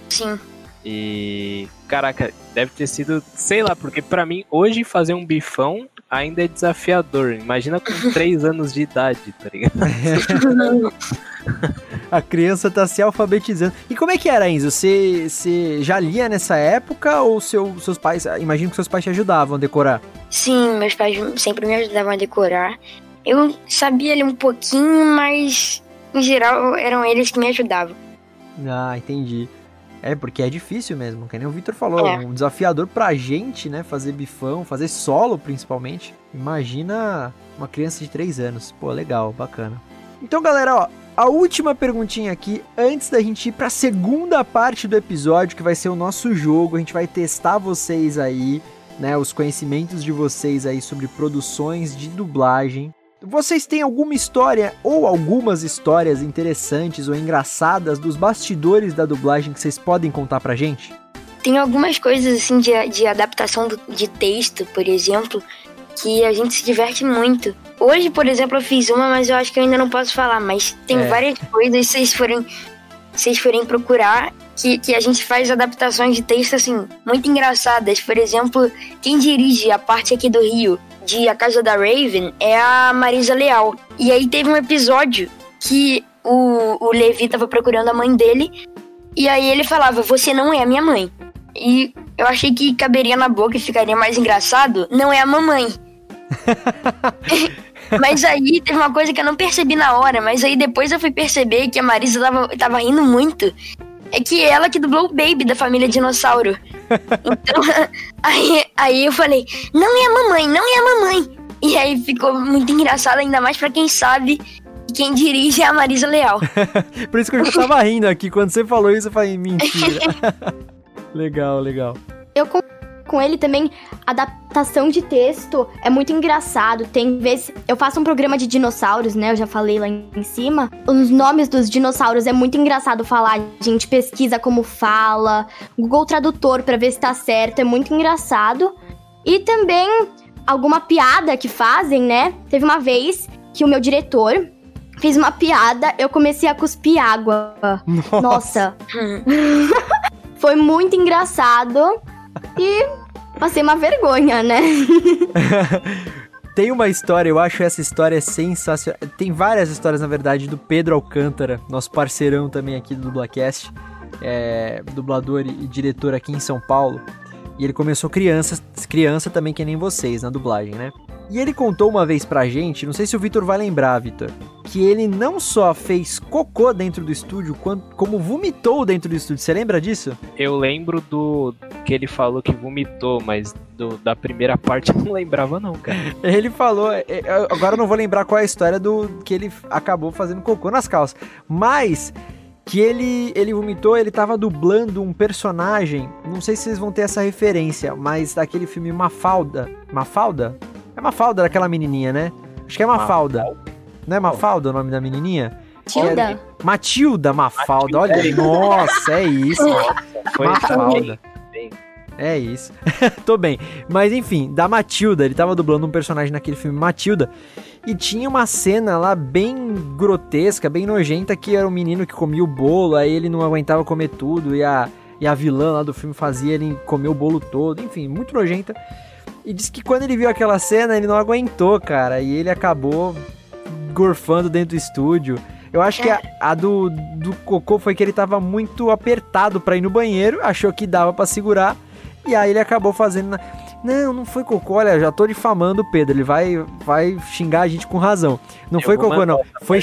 Sim. E caraca, deve ter sido, sei lá, porque para mim hoje fazer um bifão ainda é desafiador. Imagina com [LAUGHS] 3 anos de idade, tá ligado? [LAUGHS] A criança tá se alfabetizando. E como é que era, Enzo? Você, você já lia nessa época ou seu, seus pais. Imagino que seus pais te ajudavam a decorar? Sim, meus pais sempre me ajudavam a decorar. Eu sabia ler um pouquinho, mas em geral eram eles que me ajudavam. Ah, entendi. É, porque é difícil mesmo, que nem o Victor falou, é. um desafiador pra gente, né, fazer bifão, fazer solo principalmente. Imagina uma criança de 3 anos. Pô, legal, bacana. Então, galera, ó, a última perguntinha aqui, antes da gente ir pra segunda parte do episódio, que vai ser o nosso jogo, a gente vai testar vocês aí, né, os conhecimentos de vocês aí sobre produções de dublagem. Vocês têm alguma história ou algumas histórias interessantes ou engraçadas dos bastidores da dublagem que vocês podem contar pra gente? Tem algumas coisas assim de, de adaptação do, de texto, por exemplo, que a gente se diverte muito. Hoje, por exemplo, eu fiz uma, mas eu acho que eu ainda não posso falar, mas tem é. várias coisas, se vocês forem, se vocês forem procurar, que, que a gente faz adaptações de texto assim, muito engraçadas. Por exemplo, quem dirige a parte aqui do Rio de A Casa da Raven é a Marisa Leal. E aí teve um episódio que o, o Levi tava procurando a mãe dele. E aí ele falava, você não é a minha mãe. E eu achei que caberia na boca e ficaria mais engraçado, não é a mamãe. [LAUGHS] mas aí teve uma coisa que eu não percebi na hora, mas aí depois eu fui perceber que a Marisa tava, tava rindo muito é que ela que dublou o Baby da família Dinossauro. [LAUGHS] Então, [LAUGHS] aí, aí eu falei, não é a mamãe, não é a mamãe. E aí ficou muito engraçado, ainda mais para quem sabe quem dirige é a Marisa Leal. [LAUGHS] Por isso que eu já tava rindo aqui. Quando você falou isso, eu falei, mentira. legal, legal. Eu com ele também, adaptação de texto é muito engraçado. Tem vezes. Eu faço um programa de dinossauros, né? Eu já falei lá em cima. Os nomes dos dinossauros é muito engraçado falar. A gente pesquisa como fala. Google Tradutor para ver se tá certo. É muito engraçado. E também alguma piada que fazem, né? Teve uma vez que o meu diretor fez uma piada, eu comecei a cuspir água. Nossa. Nossa. [LAUGHS] [LAUGHS] Foi muito engraçado e passei uma vergonha, né? [LAUGHS] Tem uma história, eu acho essa história sensacional. Tem várias histórias, na verdade, do Pedro Alcântara, nosso parceirão também aqui do Dublacast, é, dublador e diretor aqui em São Paulo. E ele começou criança, criança também que nem vocês na dublagem, né? E ele contou uma vez pra gente, não sei se o Vitor vai lembrar, Vitor, que ele não só fez cocô dentro do estúdio, como vomitou dentro do estúdio. Você lembra disso? Eu lembro do que ele falou que vomitou, mas do, da primeira parte [LAUGHS] eu não lembrava não, cara. Ele falou, é, é, agora eu não vou lembrar qual é a história do que ele acabou fazendo cocô nas calças, mas que ele ele vomitou, ele tava dublando um personagem, não sei se vocês vão ter essa referência, mas daquele filme Mafalda, Mafalda? É Mafalda daquela menininha, né? Acho que é Mafalda. Não é Mafalda o nome da menininha? Matilda? Matilda Mafalda, olha, nossa, é isso. Foi Mafalda. É isso. [LAUGHS] Tô bem. Mas enfim, da Matilda. Ele tava dublando um personagem naquele filme Matilda. E tinha uma cena lá bem grotesca, bem nojenta, que era um menino que comia o bolo, aí ele não aguentava comer tudo, e a, e a vilã lá do filme fazia ele comer o bolo todo. Enfim, muito nojenta. E disse que quando ele viu aquela cena, ele não aguentou, cara. E ele acabou gorfando dentro do estúdio. Eu acho que a, a do, do cocô foi que ele tava muito apertado para ir no banheiro, achou que dava para segurar, e aí ele acabou fazendo. Na... Não, não foi cocô, olha, já tô difamando o Pedro, ele vai, vai xingar a gente com razão. Não Eu foi cocô, não. Foi,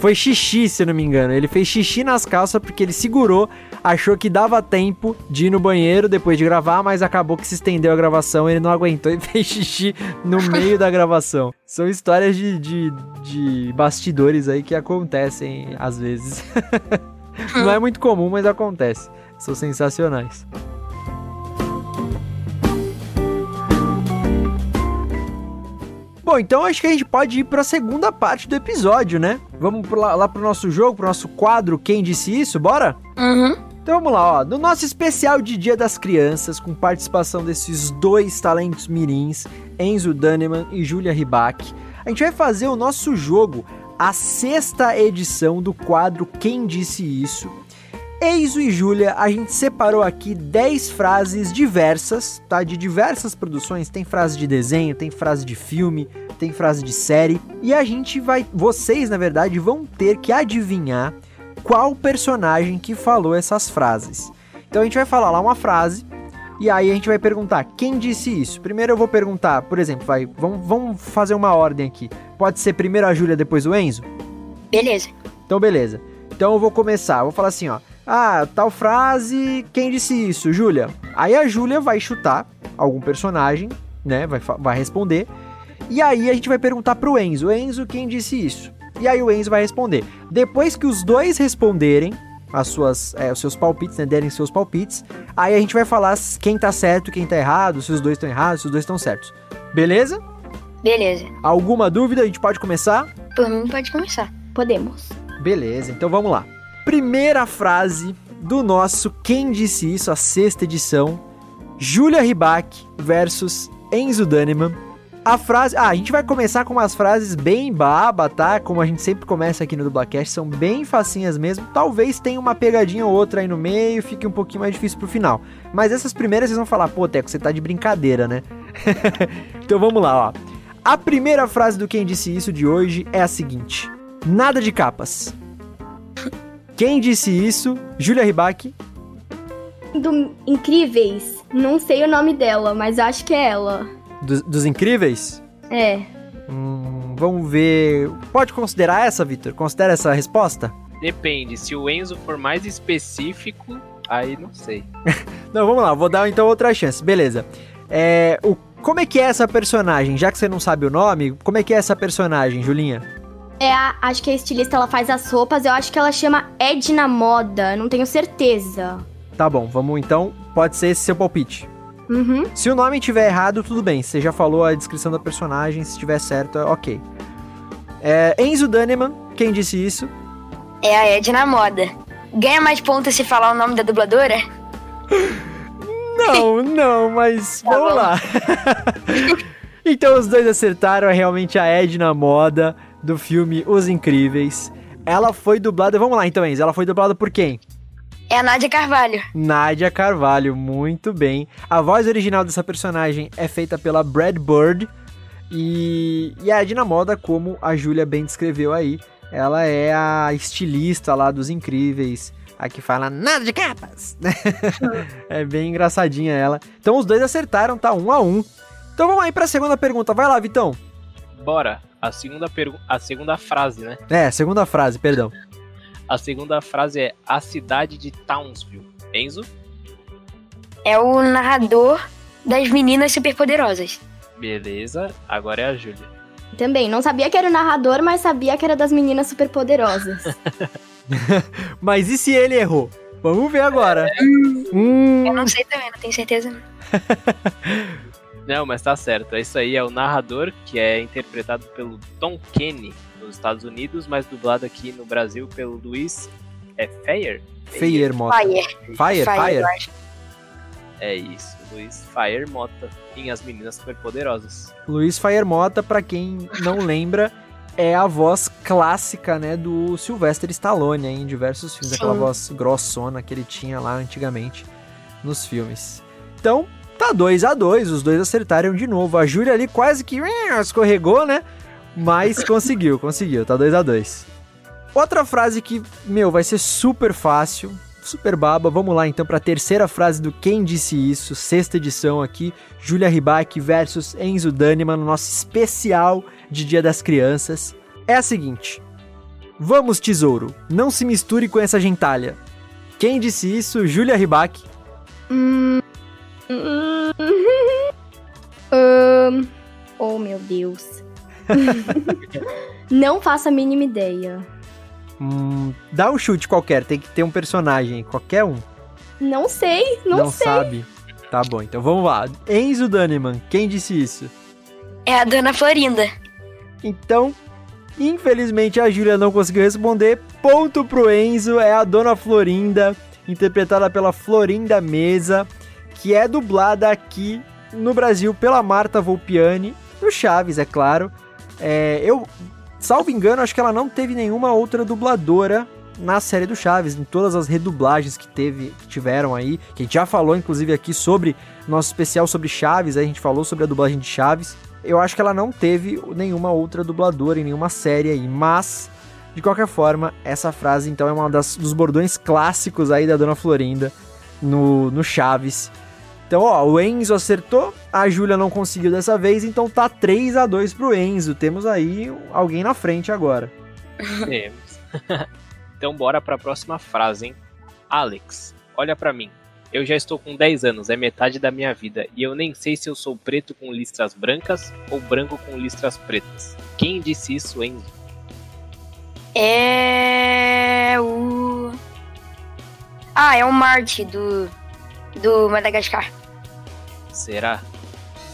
foi xixi, se não me engano. Ele fez xixi nas calças porque ele segurou, achou que dava tempo de ir no banheiro depois de gravar, mas acabou que se estendeu a gravação, ele não aguentou e [LAUGHS] fez xixi no meio da gravação. São histórias de, de, de bastidores aí que acontecem às vezes. [LAUGHS] não é muito comum, mas acontece. São sensacionais. Bom, então acho que a gente pode ir para a segunda parte do episódio, né? Vamos lá, lá pro nosso jogo, pro nosso quadro Quem Disse Isso, bora? Uhum. Então vamos lá, ó. No nosso especial de Dia das Crianças, com participação desses dois talentos mirins, Enzo Daneman e Julia Ribac, a gente vai fazer o nosso jogo, a sexta edição do quadro Quem Disse Isso. Enzo e Júlia, a gente separou aqui 10 frases diversas, tá? De diversas produções. Tem frase de desenho, tem frase de filme, tem frase de série. E a gente vai. Vocês, na verdade, vão ter que adivinhar qual personagem que falou essas frases. Então a gente vai falar lá uma frase. E aí a gente vai perguntar quem disse isso. Primeiro eu vou perguntar, por exemplo, vai, vamos, vamos fazer uma ordem aqui. Pode ser primeiro a Júlia, depois o Enzo? Beleza. Então, beleza. Então eu vou começar. Eu vou falar assim, ó. Ah, tal frase, quem disse isso? Júlia. Aí a Júlia vai chutar algum personagem, né? Vai, vai responder. E aí a gente vai perguntar pro Enzo. Enzo, quem disse isso? E aí o Enzo vai responder. Depois que os dois responderem as suas, é, os seus palpites, né? Derem seus palpites. Aí a gente vai falar quem tá certo, quem tá errado, se os dois estão errados, se os dois estão certos. Beleza? Beleza. Alguma dúvida? A gente pode começar? Por mim pode começar. Podemos. Beleza, então vamos lá. Primeira frase do nosso Quem Disse Isso, a sexta edição. Julia Ribac versus Enzo Daneman. A frase... Ah, a gente vai começar com umas frases bem baba, tá? Como a gente sempre começa aqui no Dublacast, são bem facinhas mesmo. Talvez tenha uma pegadinha ou outra aí no meio, fique um pouquinho mais difícil pro final. Mas essas primeiras vocês vão falar, pô, Teco, você tá de brincadeira, né? [LAUGHS] então vamos lá, ó. A primeira frase do Quem Disse Isso de hoje é a seguinte. Nada de capas. Quem disse isso? Júlia Ribac. Do Incríveis. Não sei o nome dela, mas acho que é ela. Dos, dos Incríveis? É. Hum, vamos ver. Pode considerar essa, Vitor? Considera essa resposta? Depende, se o Enzo for mais específico, aí não sei. [LAUGHS] Não, vamos lá, vou dar então outra chance. Beleza. É, o, como é que é essa personagem? Já que você não sabe o nome, como é que é essa personagem, Julinha? É a, acho que a estilista ela faz as roupas, eu acho que ela chama Edna Moda, não tenho certeza. Tá bom, vamos então. Pode ser esse seu palpite. Uhum. Se o nome estiver errado, tudo bem. Você já falou a descrição da personagem, se estiver certo, ok. É, Enzo Daneman, quem disse isso? É a Edna Moda. Ganha mais pontos se falar o nome da dubladora? [LAUGHS] Não, não, mas Tá vamos bom. lá. [LAUGHS] Então os dois acertaram, é realmente a Edna Moda do filme Os Incríveis. Ela foi dublada, vamos lá então, Enzo, ela foi dublada por quem? É a Nádia Carvalho. Nádia Carvalho, muito bem. A voz original dessa personagem é feita pela Brad Bird e, e a Edna Moda, como a Júlia bem descreveu aí, ela é a estilista lá dos Incríveis, a que fala nada de capas. [LAUGHS] é bem engraçadinha ela. Então os dois acertaram, tá um a um. Então vamos aí pra segunda pergunta. Vai lá, Vitão. Bora. A segunda, pergu a segunda frase, né? É, segunda frase, perdão. A segunda frase é a cidade de Townsville. Enzo? É o narrador das meninas superpoderosas. Beleza, agora é a Júlia. Também, não sabia que era o narrador, mas sabia que era das meninas superpoderosas. [LAUGHS] mas e se ele errou? Vamos ver agora. Hum. Eu não sei também, não tenho certeza. [LAUGHS] Não, mas tá certo. Isso aí é o narrador, que é interpretado pelo Tom Kenny nos Estados Unidos, mas dublado aqui no Brasil pelo Luiz é Feyer? Feyer Mota. Fire. Fire, Fire. Fire. É isso, Luiz Fire Mota em As Meninas Superpoderosas. Luiz Fire Mota, pra quem não lembra, é a voz clássica, né, do Sylvester Stallone em diversos filmes, Sim. aquela voz grossona que ele tinha lá antigamente nos filmes. Então, Tá 2 a 2 os dois acertaram de novo. A Júlia ali quase que escorregou, né? Mas conseguiu, [LAUGHS] conseguiu. Tá 2 a 2 Outra frase que, meu, vai ser super fácil, super baba. Vamos lá então para a terceira frase do Quem Disse Isso, sexta edição aqui. Júlia Ribac versus Enzo Daniman no nosso especial de Dia das Crianças. É a seguinte: Vamos, tesouro, não se misture com essa gentalha. Quem disse isso? Júlia Ribac. Hum, um, [LAUGHS] oh, meu Deus. [LAUGHS] não faço a mínima ideia. Hum, dá um chute qualquer, tem que ter um personagem, qualquer um. Não sei, não, não sei. Não sabe? Tá bom, então vamos lá. Enzo Daniman, quem disse isso? É a Dona Florinda. Então, infelizmente a Júlia não conseguiu responder. Ponto pro Enzo, é a Dona Florinda, interpretada pela Florinda Mesa que é dublada aqui no Brasil pela Marta Volpiani, no Chaves, é claro. É, eu, salvo engano, acho que ela não teve nenhuma outra dubladora na série do Chaves, em todas as redublagens que teve, que tiveram aí, que a gente já falou inclusive aqui sobre nosso especial sobre Chaves, a gente falou sobre a dublagem de Chaves. Eu acho que ela não teve nenhuma outra dubladora em nenhuma série aí, mas de qualquer forma, essa frase então é uma das, dos bordões clássicos aí da Dona Florinda no, no Chaves. Então, ó, o Enzo acertou, a Júlia não conseguiu dessa vez, então tá 3 a 2 pro Enzo. Temos aí alguém na frente agora. Temos. [LAUGHS] então bora para a próxima frase, hein? Alex, olha para mim. Eu já estou com 10 anos, é metade da minha vida, e eu nem sei se eu sou preto com listras brancas ou branco com listras pretas. Quem disse isso, Enzo? É o. Ah, é o Marte do do Madagascar. Será?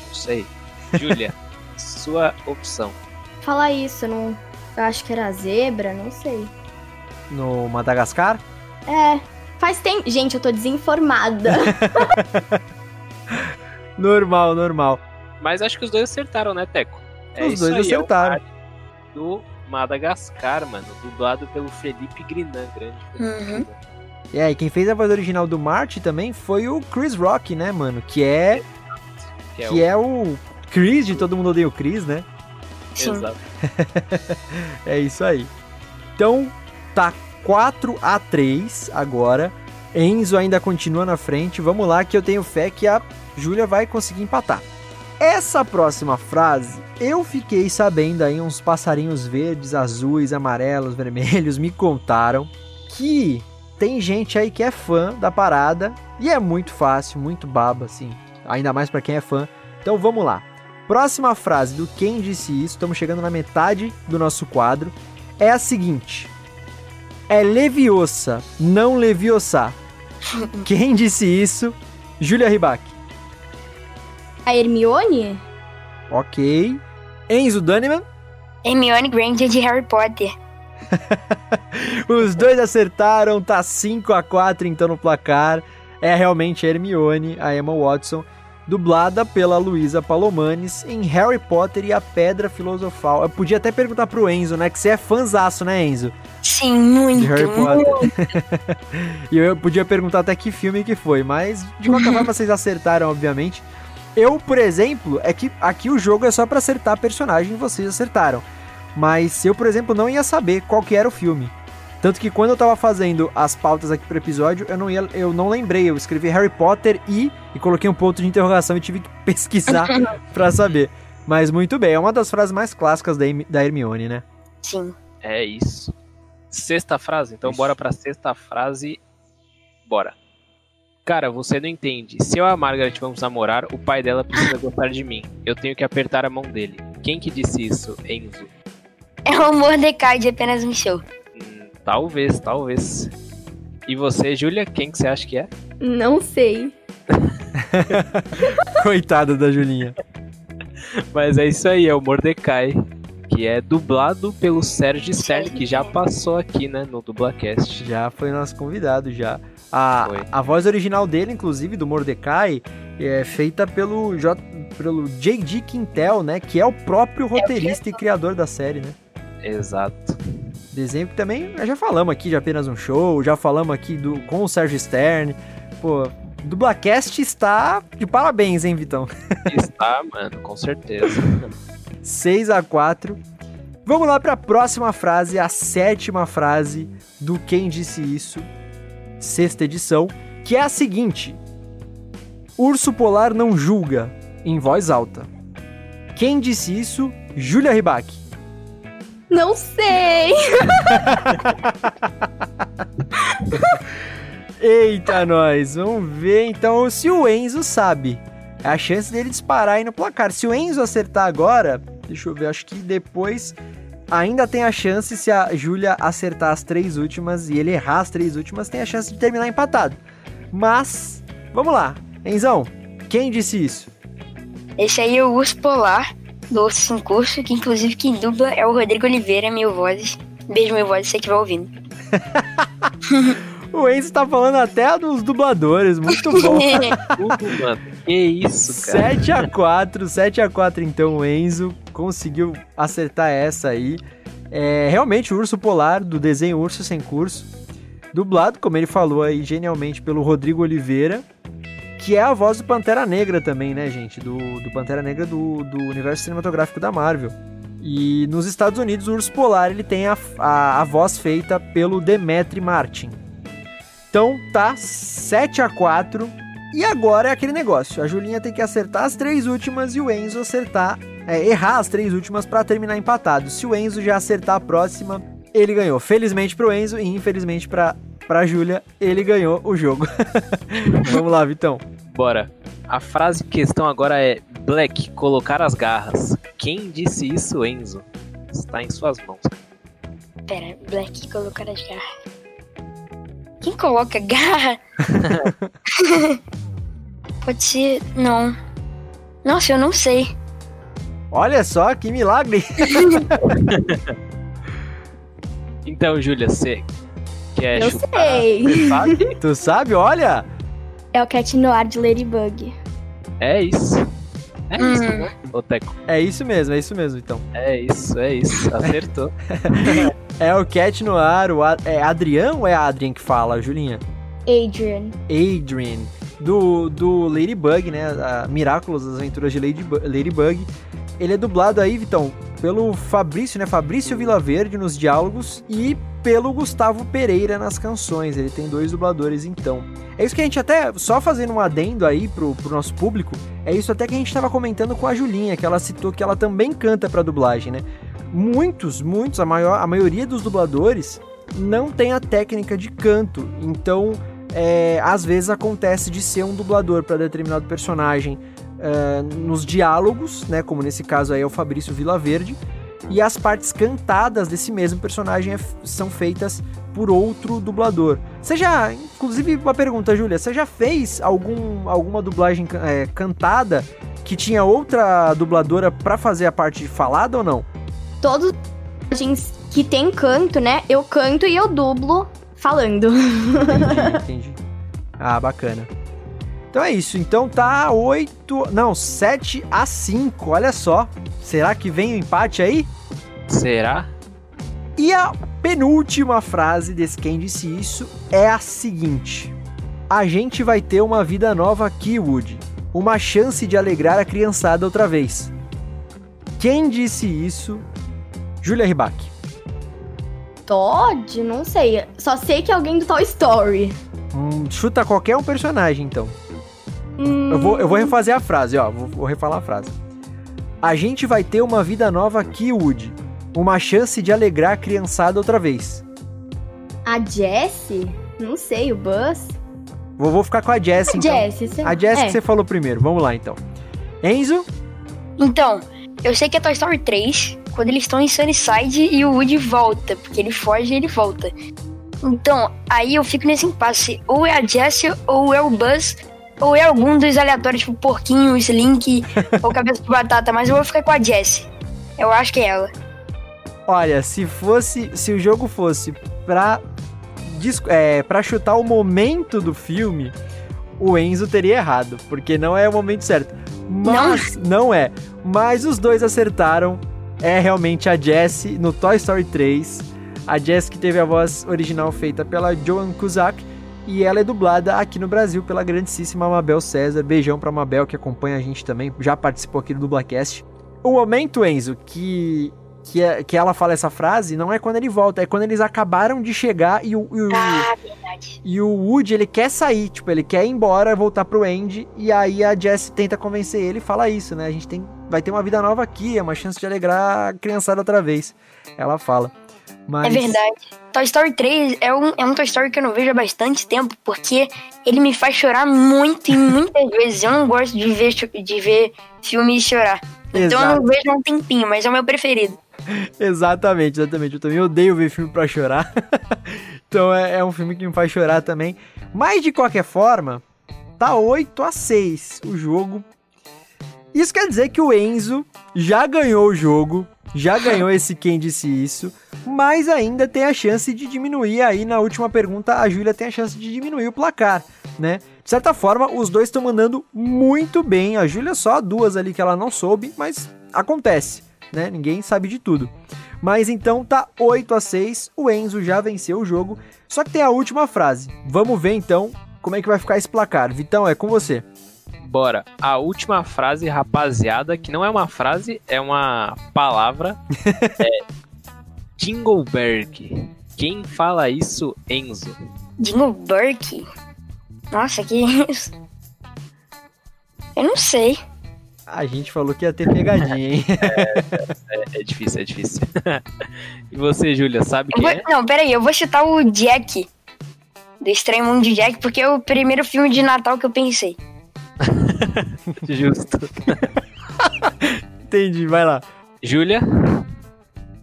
Não sei. Júlia, [LAUGHS] sua opção. Fala isso, não. Eu acho que era zebra, não sei. No Madagascar? É. Faz tempo. Gente, eu tô desinformada. [LAUGHS] normal, normal. Mas acho que os dois acertaram, né, Teco? É os dois aí, acertaram. É do Madagascar, mano. Dublado pelo Felipe Grinan, grande. Uhum. E aí, quem fez a voz original do Marty também foi o Chris Rock, né, mano? Que é. Que é, que o... é o Chris de Todo Mundo Odeia o Chris, né? Exato. [LAUGHS] é isso aí. Então, tá 4 a 3 agora. Enzo ainda continua na frente. Vamos lá, que eu tenho fé que a Júlia vai conseguir empatar. Essa próxima frase, eu fiquei sabendo aí, uns passarinhos verdes, azuis, amarelos, vermelhos me contaram que tem gente aí que é fã da parada e é muito fácil, muito baba, assim. Ainda mais para quem é fã. Então vamos lá. Próxima frase do Quem Disse Isso, estamos chegando na metade do nosso quadro, é a seguinte: É Leviosa, não Leviosa. [LAUGHS] Quem disse isso? Julia Ribac. A Hermione? Ok. Enzo Dunneman? Hermione Granger de Harry Potter. [LAUGHS] Os dois acertaram, tá 5 a 4 então no placar. É realmente a Hermione, a Emma Watson, dublada pela Luísa Palomanes em Harry Potter e a Pedra Filosofal. Eu podia até perguntar pro Enzo, né? Que você é fãzaço, né, Enzo? Sim, muito. De Harry Potter. [LAUGHS] e eu podia perguntar até que filme que foi, mas de qualquer [LAUGHS] forma vocês acertaram, obviamente. Eu, por exemplo, é que aqui o jogo é só para acertar personagem, vocês acertaram. Mas eu, por exemplo, não ia saber qual que era o filme. Tanto que quando eu tava fazendo as pautas aqui pro episódio, eu não, ia, eu não lembrei. Eu escrevi Harry Potter e, e coloquei um ponto de interrogação e tive que [LAUGHS] pesquisar [LAUGHS] pra saber. Mas muito bem, é uma das frases mais clássicas da, da Hermione, né? Sim. É isso. Sexta frase? Então Isso. bora pra sexta frase. Bora. Cara, você não entende. Se eu e a Margaret vamos namorar, o pai dela precisa gostar de mim. Eu tenho que apertar a mão dele. Quem que disse isso, Enzo? É o Mordecai de apenas um show. Hum, talvez, talvez. E você, Júlia, quem que você acha que é? Não sei. [LAUGHS] Coitada da Julinha. Mas é isso aí, é o Mordecai. Que é dublado pelo Sérgio Stern, que já passou aqui, né, no Dublacast. Já foi nosso convidado, já. A, Foi. a voz original dele, inclusive, do Mordecai, é feita pelo, J, pelo J.D. Quintel, né? Que é o próprio roteirista e criador da série, né? Exato. Desenho que também já falamos aqui de apenas um show, já falamos aqui do, com o Sérgio Stern. Pô, Dublacast está de parabéns, hein, Vitão? [LAUGHS] Está, mano, com certeza. 6 a 4 Vamos lá para a próxima frase, a sétima frase do Quem Disse Isso, sexta edição, que é a seguinte: Urso Polar não julga, em voz alta. Quem disse isso? Júlia Ribac. Não sei. Eita, nós! Vamos ver então se o Enzo sabe. É a chance dele disparar aí no placar. Se o Enzo acertar agora, deixa eu ver, acho que depois ainda tem a chance se a Júlia acertar as três últimas e ele errar as três últimas, tem a chance de terminar empatado. Mas, vamos lá. Enzão, quem disse isso? Esse aí é o Urso Polar, do Urso Sem Curso, que inclusive quem dubla é o Rodrigo Oliveira, Mil Vozes. Beijo, Mil Vozes, se você estiver ouvindo. [LAUGHS] O Enzo tá falando até dos dubladores, muito [LAUGHS] bom. Tudo, mano. Que isso, cara. 7 a 4 7 a 4 então o Enzo conseguiu acertar essa aí. É, realmente o Urso Polar, do desenho Urso Sem Curso, dublado, como ele falou aí, genialmente pelo Rodrigo Oliveira, que é a voz do Pantera Negra também, né, gente? Do, do Pantera Negra do, do universo cinematográfico da Marvel. E nos Estados Unidos, o Urso Polar ele tem a, a, a voz feita pelo Demetri Martin. Então tá 7 a 4 E agora é aquele negócio. A Julinha tem que acertar as três últimas e o Enzo acertar. é, errar as três últimas pra terminar empatado. Se o Enzo já acertar a próxima, ele ganhou. Felizmente pro Enzo e infelizmente pra, pra Júlia, ele ganhou o jogo. [LAUGHS] Vamos lá, Vitão. Bora. A frase em questão agora é Black, colocar as garras. Quem disse isso, Enzo? Está em suas mãos. Pera, Black colocar as garras. Quem coloca garra? [LAUGHS] Pode ser. Não. Nossa, eu não sei. Olha só que milagre. [LAUGHS] Então, Júlia, você quer Eu chutar? sei. Você sabe? [LAUGHS] tu sabe? Olha. É o Cat Noir de Ladybug. É isso. É isso, Hum. né? Ô, Teco. É isso mesmo, é isso mesmo, então. É isso, é isso. Acertou. [LAUGHS] É o Cat no ar, o Ad- é Adrian ou é Adrian que fala, Julinha? Adrian. Adrian, do, do Ladybug, né? A Miraculous, as aventuras de Ladybug, Ladybug. Ele é dublado aí, Vitão, pelo Fabrício, né? Fabrício Vilaverde nos diálogos e pelo Gustavo Pereira nas canções. Ele tem dois dubladores, então. É isso que a gente até, só fazendo um adendo aí pro, pro nosso público, é isso até que a gente tava comentando com a Julinha, que ela citou que ela também canta pra dublagem, né? Muitos, muitos, a, maior, a maioria dos dubladores não tem a técnica de canto, então é, às vezes acontece de ser um dublador para determinado personagem é, nos diálogos, né, como nesse caso aí é o Fabrício Vilaverde, e as partes cantadas desse mesmo personagem é- são feitas por outro dublador. Você já, inclusive uma pergunta, Júlia, você já fez algum, alguma dublagem é, cantada que tinha outra dubladora para fazer a parte falada ou não? Todos os personagens que tem canto, né? Eu canto e eu dublo falando. Entendi, entendi. Ah, bacana. Então é isso. Então tá 8. Não, 7 a 5. Olha só. Será que vem o empate aí? Será? E a penúltima frase desse Quem Disse Isso é a seguinte: A gente vai ter uma vida nova aqui, Woody. Uma chance de alegrar a criançada outra vez. Quem disse isso? Julia Ribac. Todd? Não sei. Só sei que é alguém do Toy Story. Hum, chuta qualquer um personagem, então. Hum, Eu vou, eu vou refazer a frase, ó. Vou, vou refalar a frase. A gente vai ter uma vida nova aqui, Woody. Uma chance de alegrar a criançada outra vez. A Jessie? Não sei, o Buzz? Vou, vou ficar com a Jessie, A então. Jessie, lá. A Jessie é. que você falou primeiro. Vamos lá, então. Enzo? Então, eu sei que é Toy Story 3, quando eles estão em Sunnyside e o Woody volta, porque ele foge e ele volta. Então, aí eu fico nesse impasse. Ou é a Jessie, ou é o Buzz, ou é algum dos aleatórios, tipo Porquinho, Slink, ou [LAUGHS] Cabeça de Batata, mas eu vou ficar com a Jessie. Eu acho que é ela. Olha, se fosse. Se o jogo fosse pra. É, pra chutar o momento do filme, o Enzo teria errado, porque não é o momento certo. Mas. Não, é. Mas os dois acertaram. É realmente a Jessie no Toy Story 3. A Jessie que teve a voz original feita pela Joan Cusack. E ela é dublada aqui no Brasil pela grandíssima Mabel César. Beijão pra Mabel que acompanha a gente também. Já participou aqui do Dublacast. O momento, Enzo, que que, é- que ela fala essa frase não é quando ele volta, é quando eles acabaram de chegar e o, e o, Ah, e o Woody ele quer sair, tipo, ele quer ir embora, voltar pro Andy, e aí a Jess tenta convencer ele e fala isso, né? A gente tem, vai ter uma vida nova aqui, é uma chance de alegrar a criançada outra vez. Ela fala. Mas, É verdade. Toy Story 3 é um, é um Toy Story que eu não vejo há bastante tempo, porque ele me faz chorar muito e muitas [LAUGHS] vezes. Eu não gosto de ver, de ver filmes chorar. Então eu Exato. não vejo há um tempinho, mas é o meu preferido. [LAUGHS] Exatamente, exatamente. Eu também odeio ver filme pra chorar. [LAUGHS] então é, é um filme que me faz chorar também. Mas de qualquer forma, tá 8 a 6 o jogo. Isso quer dizer que o Enzo já ganhou o jogo, já ganhou esse quem disse isso, mas ainda tem a chance de diminuir aí na última pergunta, a Júlia tem a chance de diminuir o placar, né? De certa forma, os dois estão mandando muito bem. A Júlia só duas ali que ela não soube, mas acontece, né? Ninguém sabe de tudo. Mas então tá 8 a 6, o Enzo já venceu o jogo. Só que tem a última frase. Vamos ver então como é que vai ficar esse placar. Vitão, é com você. Bora. A última frase, rapaziada, que não é uma frase, é uma palavra. [LAUGHS] é Jingleberg. Quem fala isso, Enzo? Burke? Nossa, que isso? Eu não sei. A gente falou que ia ter pegadinha, hein? [LAUGHS] É, é difícil, é difícil. e você, Júlia, sabe Eu quem vou- é? Não, peraí, eu vou citar o Jack. Do Estranho Mundo de Jack, porque é o primeiro filme de Natal que eu pensei. [LAUGHS] Justo. [LAUGHS] Entendi, vai lá. Júlia?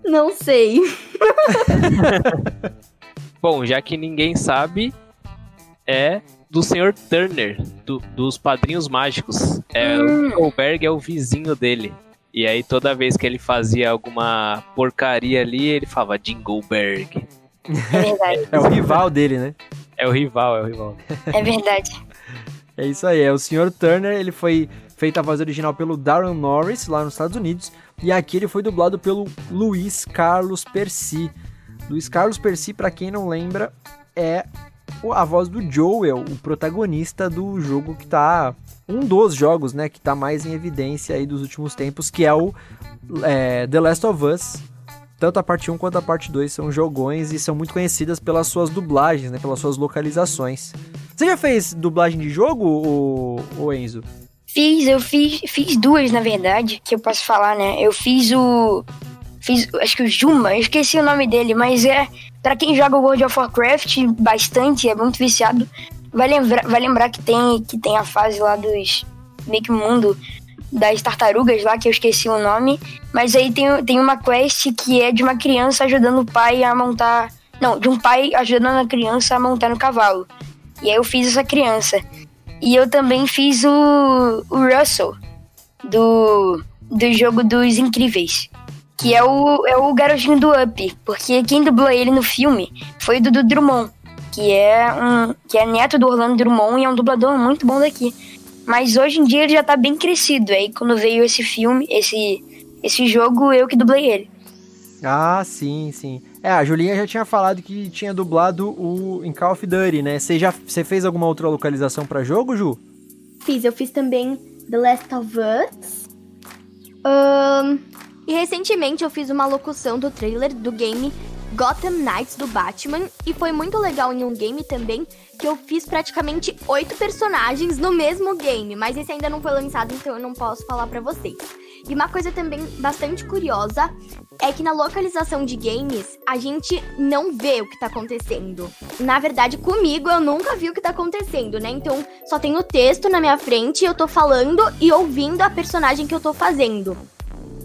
Não sei. [LAUGHS] Bom, já que ninguém sabe, é do Sr. Turner, do- dos Padrinhos Mágicos. É, O Hum. Jingleberg é o vizinho dele. E aí toda vez que ele fazia alguma porcaria ali, ele falava Jingleberg. É verdade, É o rival dele, né? É o rival, é o rival. é verdade. É isso aí, é o Sr. Turner, ele foi feito a voz original pelo Darren Norris, lá nos Estados Unidos, e aqui ele foi dublado pelo Luiz Carlos Percy. Luiz Carlos Percy, pra quem não lembra, é a voz do Joel, o protagonista do jogo que tá... Um dos jogos, né, que tá mais em evidência aí dos últimos tempos, que é o é, The Last of Us. Tanto a parte 1 quanto a parte 2 são jogões e são muito conhecidas pelas suas dublagens, né, pelas suas localizações. Você já fez dublagem de jogo, o, o Enzo? Fiz, eu fiz, fiz duas, na verdade, que eu posso falar, né? Eu fiz o. Fiz, acho que o Juma, eu esqueci o nome dele, mas é. Pra quem joga World of Warcraft bastante, é muito viciado, vai lembrar, vai lembrar que tem, que tem a fase lá dos. meio que mundo das tartarugas lá, que eu esqueci o nome. Mas aí tem, tem uma quest que é de uma criança ajudando o pai a montar. Não, de um pai ajudando a criança a montar no cavalo. E aí eu fiz essa criança. E eu também fiz o, o Russell do, do jogo dos Incríveis. Que é o, é o garotinho do Up. Porque quem dublou ele no filme foi o Dudu Drummond. que é um que é neto do Orlando Drummond e é um dublador muito bom daqui. Mas hoje em dia ele já tá bem crescido. Aí quando veio esse filme, esse esse jogo, eu que dublei ele. Ah, sim, sim. É, a Julinha já tinha falado que tinha dublado o em Call of Duty, né? Você já você fez alguma outra localização para jogo, Ju? Fiz, eu fiz também The Last of Us. Um, e recentemente eu fiz uma locução do trailer do game Gotham Knights do Batman e foi muito legal em um game também que eu fiz praticamente oito personagens no mesmo game, mas esse ainda não foi lançado, então eu não posso falar para vocês. E uma coisa também bastante curiosa é que na localização de games a gente não vê o que tá acontecendo. Na verdade, comigo eu nunca vi o que tá acontecendo, né? Então só tem o texto na minha frente, eu tô falando e ouvindo a personagem que eu tô fazendo.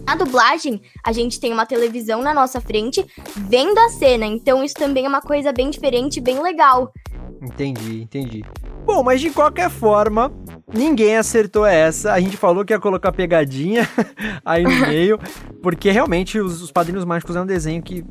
Na dublagem, a gente tem uma televisão na nossa frente vendo a cena, então isso também é uma coisa bem diferente, bem legal. Entendi, entendi. Bom, mas de qualquer forma, ninguém acertou essa. A gente falou que ia colocar pegadinha [LAUGHS] aí no [LAUGHS] meio, porque realmente os, os Padrinhos Mágicos é um desenho que,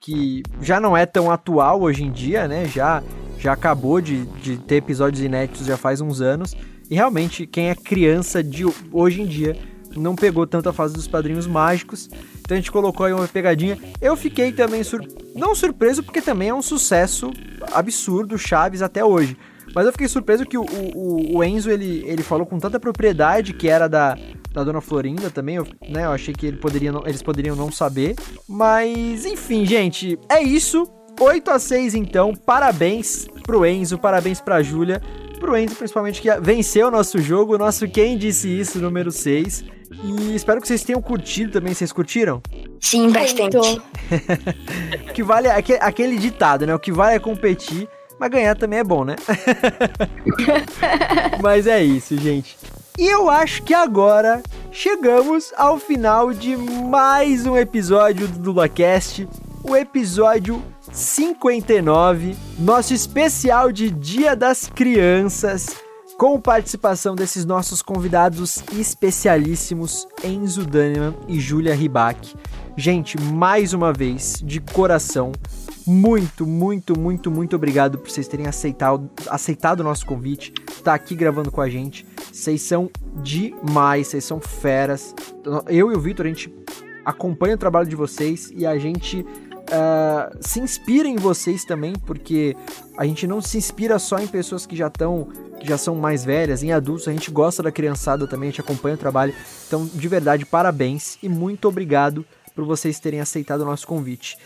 que já não é tão atual hoje em dia, né? Já, já acabou de, de ter episódios inéditos já faz uns anos. E realmente, quem é criança de hoje em dia não pegou tanto a fase dos Padrinhos Mágicos. Então a gente colocou aí uma pegadinha. Eu fiquei também sur... não surpreso, porque também é um sucesso absurdo, Chaves até hoje. Mas eu fiquei surpreso que o, o, o, Enzo ele, ele falou com tanta propriedade que era da, da Dona Florinda também. Eu, né, eu achei que ele poderia não, eles poderiam não saber. Mas, enfim, gente, é isso. 8 a 6 então. Parabéns pro Enzo, parabéns pra Júlia. Pro Enzo, principalmente, que venceu o nosso jogo. O nosso Quem Disse Isso, número 6. E espero que vocês tenham curtido também. Vocês curtiram? Sim, bastante. [LAUGHS] que vale aquele ditado, né? O que vale é competir. Mas ganhar também é bom, né? [LAUGHS] Mas é isso, gente. E eu acho que agora chegamos ao final de mais um episódio do DublaCast, o episódio 59, nosso especial de Dia das Crianças, com participação desses nossos convidados especialíssimos, Enzo Daneman e Julia Ribac. Gente, mais uma vez, de coração, muito, muito, muito, muito obrigado por vocês terem aceitado, aceitado o nosso convite, tá aqui gravando com a gente. Vocês são demais, vocês são feras. Eu e o Vitor, a gente acompanha o trabalho de vocês e a gente uh, se inspira em vocês também, porque a gente não se inspira só em pessoas que já estão que já são mais velhas, em adultos, a gente gosta da criançada também, a gente acompanha o trabalho. Então, de verdade, parabéns e muito obrigado por vocês terem aceitado o nosso convite.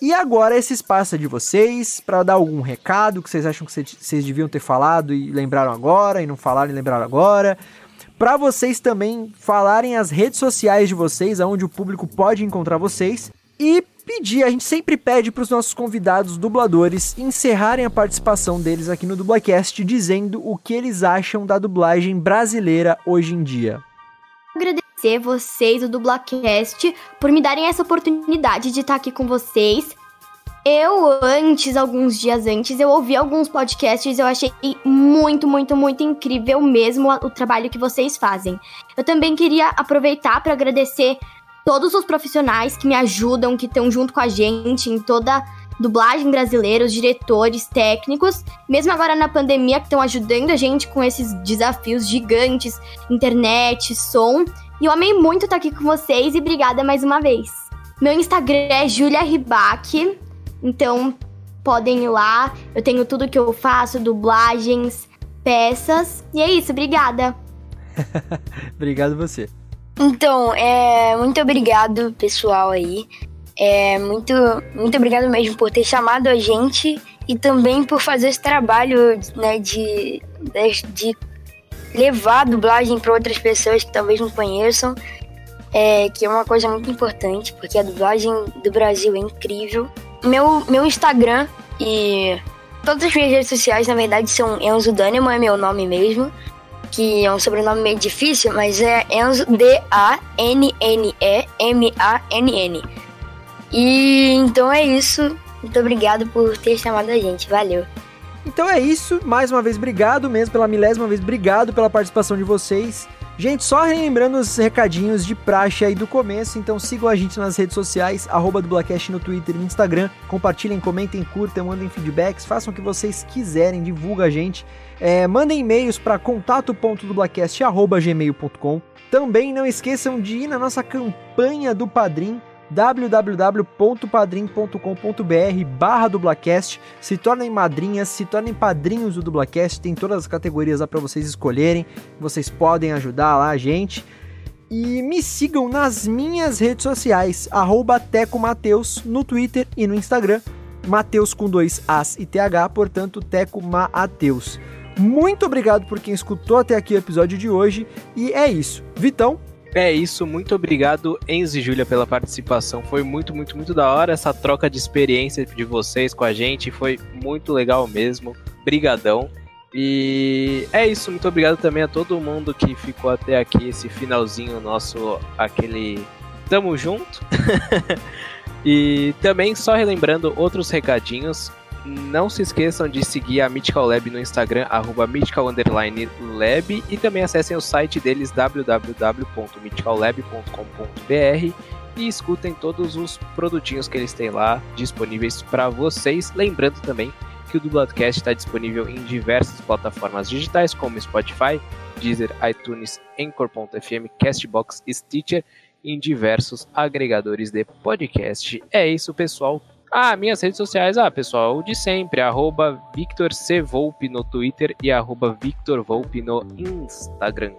E agora esse espaço é de vocês para dar algum recado que vocês acham que vocês deviam ter falado e lembraram agora e não falaram e lembraram agora. Para vocês também falarem as redes sociais de vocês, aonde o público pode encontrar vocês e pedir, a gente sempre pede para os nossos convidados dubladores encerrarem a participação deles aqui no Dublacast dizendo o que eles acham da dublagem brasileira hoje em dia. Agradecer vocês, o Dublacast, por me darem essa oportunidade de estar aqui com vocês. Eu, antes, alguns dias antes, eu ouvi alguns podcasts e eu achei muito, muito, muito incrível mesmo o trabalho que vocês fazem. Eu também queria aproveitar para agradecer todos os profissionais que me ajudam, que estão junto com a gente em toda dublagem brasileira, os diretores, técnicos, mesmo agora na pandemia, que estão ajudando a gente com esses desafios gigantes, internet, som. E eu amei muito estar aqui com vocês e obrigada mais uma vez. Meu Instagram é Julia Ribac, então podem ir lá. Eu tenho tudo que eu faço, dublagens, peças. E é isso, obrigada. [LAUGHS] obrigado você. Então, é, muito obrigado, pessoal aí. É, muito, muito obrigado mesmo por ter chamado a gente e também por fazer esse trabalho né, de, de, levar a dublagem para outras pessoas que talvez não conheçam, é, que é uma coisa muito importante, porque a dublagem do Brasil é incrível. Meu, meu Instagram e todas as minhas redes sociais, na verdade, são Enzo Dânimo, é meu nome mesmo, que é um sobrenome meio difícil, mas é Enzo D-A-N-N-E-M-A-N-N. E então é isso. Muito obrigado por ter chamado a gente. Valeu. Então é isso, mais uma vez obrigado mesmo pela milésima vez, obrigado pela participação de vocês. Gente, só relembrando os recadinhos de praxe aí do começo, então sigam a gente nas redes sociais, arroba dublacast no Twitter e no Instagram, compartilhem, comentem, curtam, mandem feedbacks, façam o que vocês quiserem, divulga a gente, é, mandem e-mails para contato.dublacast.gmail.com Também não esqueçam de ir na nossa campanha do Padrim, www.padrim.com.br barra dublacast, se tornem madrinhas, se tornem padrinhos do dublacast, tem todas as categorias lá para vocês escolherem, vocês podem ajudar lá a gente. E me sigam nas minhas redes sociais, arroba Teco Mateus, no Twitter e no Instagram, Mateus com dois As e TH, portanto Teco Mateus. Muito obrigado por quem escutou até aqui o episódio de hoje, e é isso. Vitão, É isso, muito obrigado, Enzo e Júlia, pela participação. Foi muito, muito, muito da hora essa troca de experiência de vocês com a gente. Foi muito legal mesmo. Brigadão. E é isso, muito obrigado também a todo mundo que ficou até aqui, esse finalzinho nosso, aquele tamo junto. [LAUGHS] e também só relembrando outros recadinhos. Não se esqueçam de seguir a Mythical Lab no Instagram, arroba lab, e também acessem o site deles, www.mythicallab.com.br, e escutem todos os produtinhos que eles têm lá disponíveis para vocês. Lembrando também que o Dubladcast está disponível em diversas plataformas digitais, como Spotify, Deezer, iTunes, Anchor.fm, Castbox, Stitcher, e em diversos agregadores de podcast. É isso, pessoal. Ah, minhas redes sociais, ah, pessoal, o de sempre, arroba Victor C. Volpe no Twitter e arroba Victor Volpe no Instagram.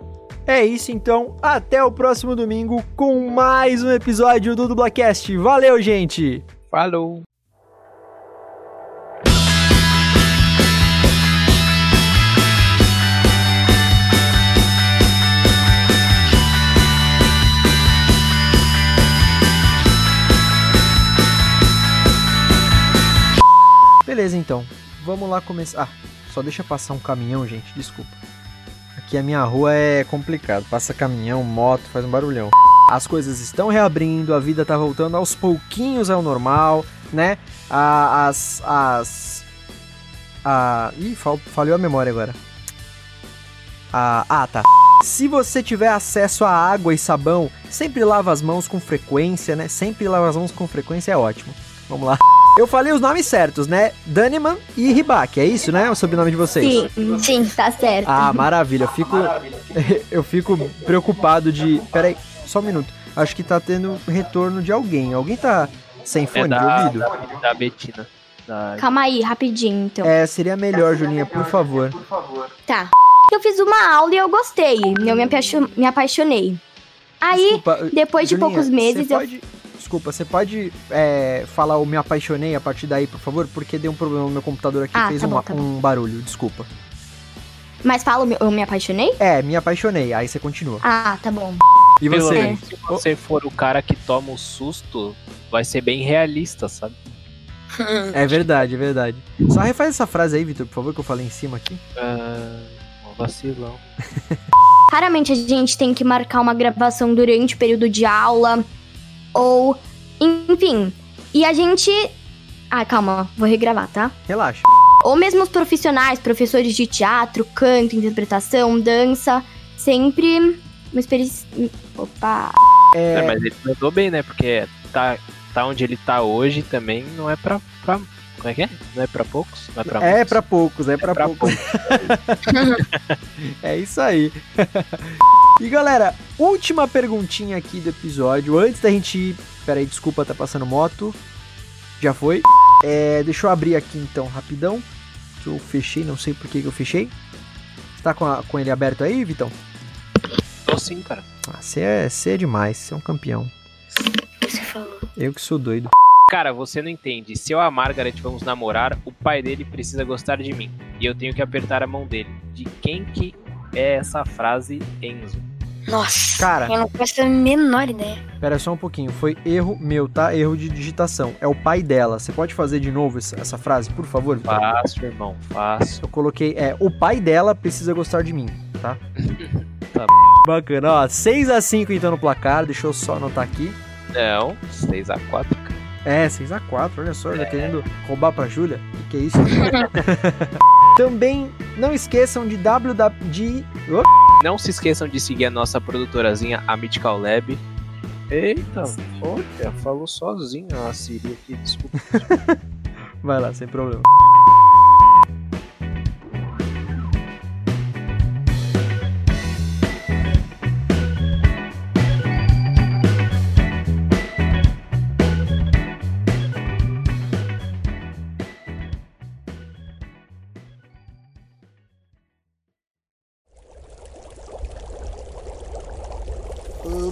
É isso então, até o próximo domingo com mais um episódio do Dublacast. Valeu, gente! Falou! Beleza, então. Vamos lá começar. Ah, só deixa passar um caminhão, gente. Desculpa. Aqui a minha rua é complicado. Passa caminhão, moto, faz um barulhão. As coisas estão reabrindo, a vida tá voltando aos pouquinhos ao normal, né? As. As. A. Ih, fal- falhou a memória agora. A, ah, tá. Se você tiver acesso a água e sabão, sempre lava as mãos com frequência, né? Sempre lava as mãos com frequência é ótimo. Vamos lá. Eu falei os nomes certos, né? Daniman e Ribac, é isso, né? O sobrenome de vocês. Sim, Sim. tá certo. Ah, maravilha. Eu fico, [LAUGHS] eu fico preocupado de. Pera aí, só um minuto. Acho que tá tendo retorno de alguém. Alguém tá sem fone é de da, ouvido? da, da Betina. Da- Calma aí, rapidinho, então. É, seria melhor, Julinha, por favor. Tá. Eu fiz uma aula e eu gostei. Eu me, apaixo- me apaixonei. Aí, Desculpa, depois de poucos meses, você eu. pode- Desculpa, você pode é, falar o me apaixonei a partir daí, por favor? Porque deu um problema no meu computador aqui, Ah, fez tá um, bom, tá bom. um barulho, desculpa. Mas fala, eu me apaixonei? É, me apaixonei, aí você continua. Ah, tá bom. E Pelo você? menos, se você for o cara que toma o susto, vai ser bem realista, sabe? É verdade, é verdade. Só refaz essa frase aí, Vitor, por favor, que eu falei em cima aqui. Ah, um vacilão. [LAUGHS] Raramente a gente tem que marcar uma gravação durante o período de aula. Ou. Enfim. E a gente. Ah, calma, vou regravar, tá? Relaxa. Ou mesmo os profissionais, professores de teatro, canto, interpretação, dança. Sempre uma experiência. Opa! É, mas ele mandou bem, né? Porque tá, tá onde ele tá hoje também não é pra, pra. Como é que é? Não é pra poucos? Não é pra É pra poucos, é pra, pra poucos. [LAUGHS] É isso aí. [LAUGHS] e galera, última perguntinha aqui do episódio. Antes da gente ir. Pera aí, desculpa, tá passando moto. Já foi. É, deixa eu abrir aqui então, rapidão. Que eu fechei, não sei por que, que eu fechei. Tá com, a- com ele aberto aí, Vitão? Tô sim, cara. Ah, você é, você é demais, você é um campeão. Você falou. Eu que sou doido. Cara, você não entende. Se eu e a Margaret vamos namorar, o pai dele precisa gostar de mim. E eu tenho que apertar a mão dele. De quem que é essa frase, Enzo? Nossa. Cara. Eu não faço a menor ideia. Pera só um pouquinho, foi erro meu, tá? Erro de digitação. É o pai dela. Você pode fazer de novo essa, essa frase, por favor, Vitor? Fácil, irmão, fácil. Eu coloquei, é, o pai dela precisa gostar de mim, tá? [LAUGHS] Tá Bacana, ó, 6x5 então no placar, deixa eu só anotar aqui. Não, 6x4, cara. É, 6x4, olha só, já querendo roubar pra Júlia. Que, que é isso? [LAUGHS] Também não esqueçam de www... De... Não se esqueçam de seguir a nossa produtorazinha, a Mythical Lab. Eita, olha, falou sozinho a Siri aqui, desculpa. [LAUGHS] Vai lá, sem problema.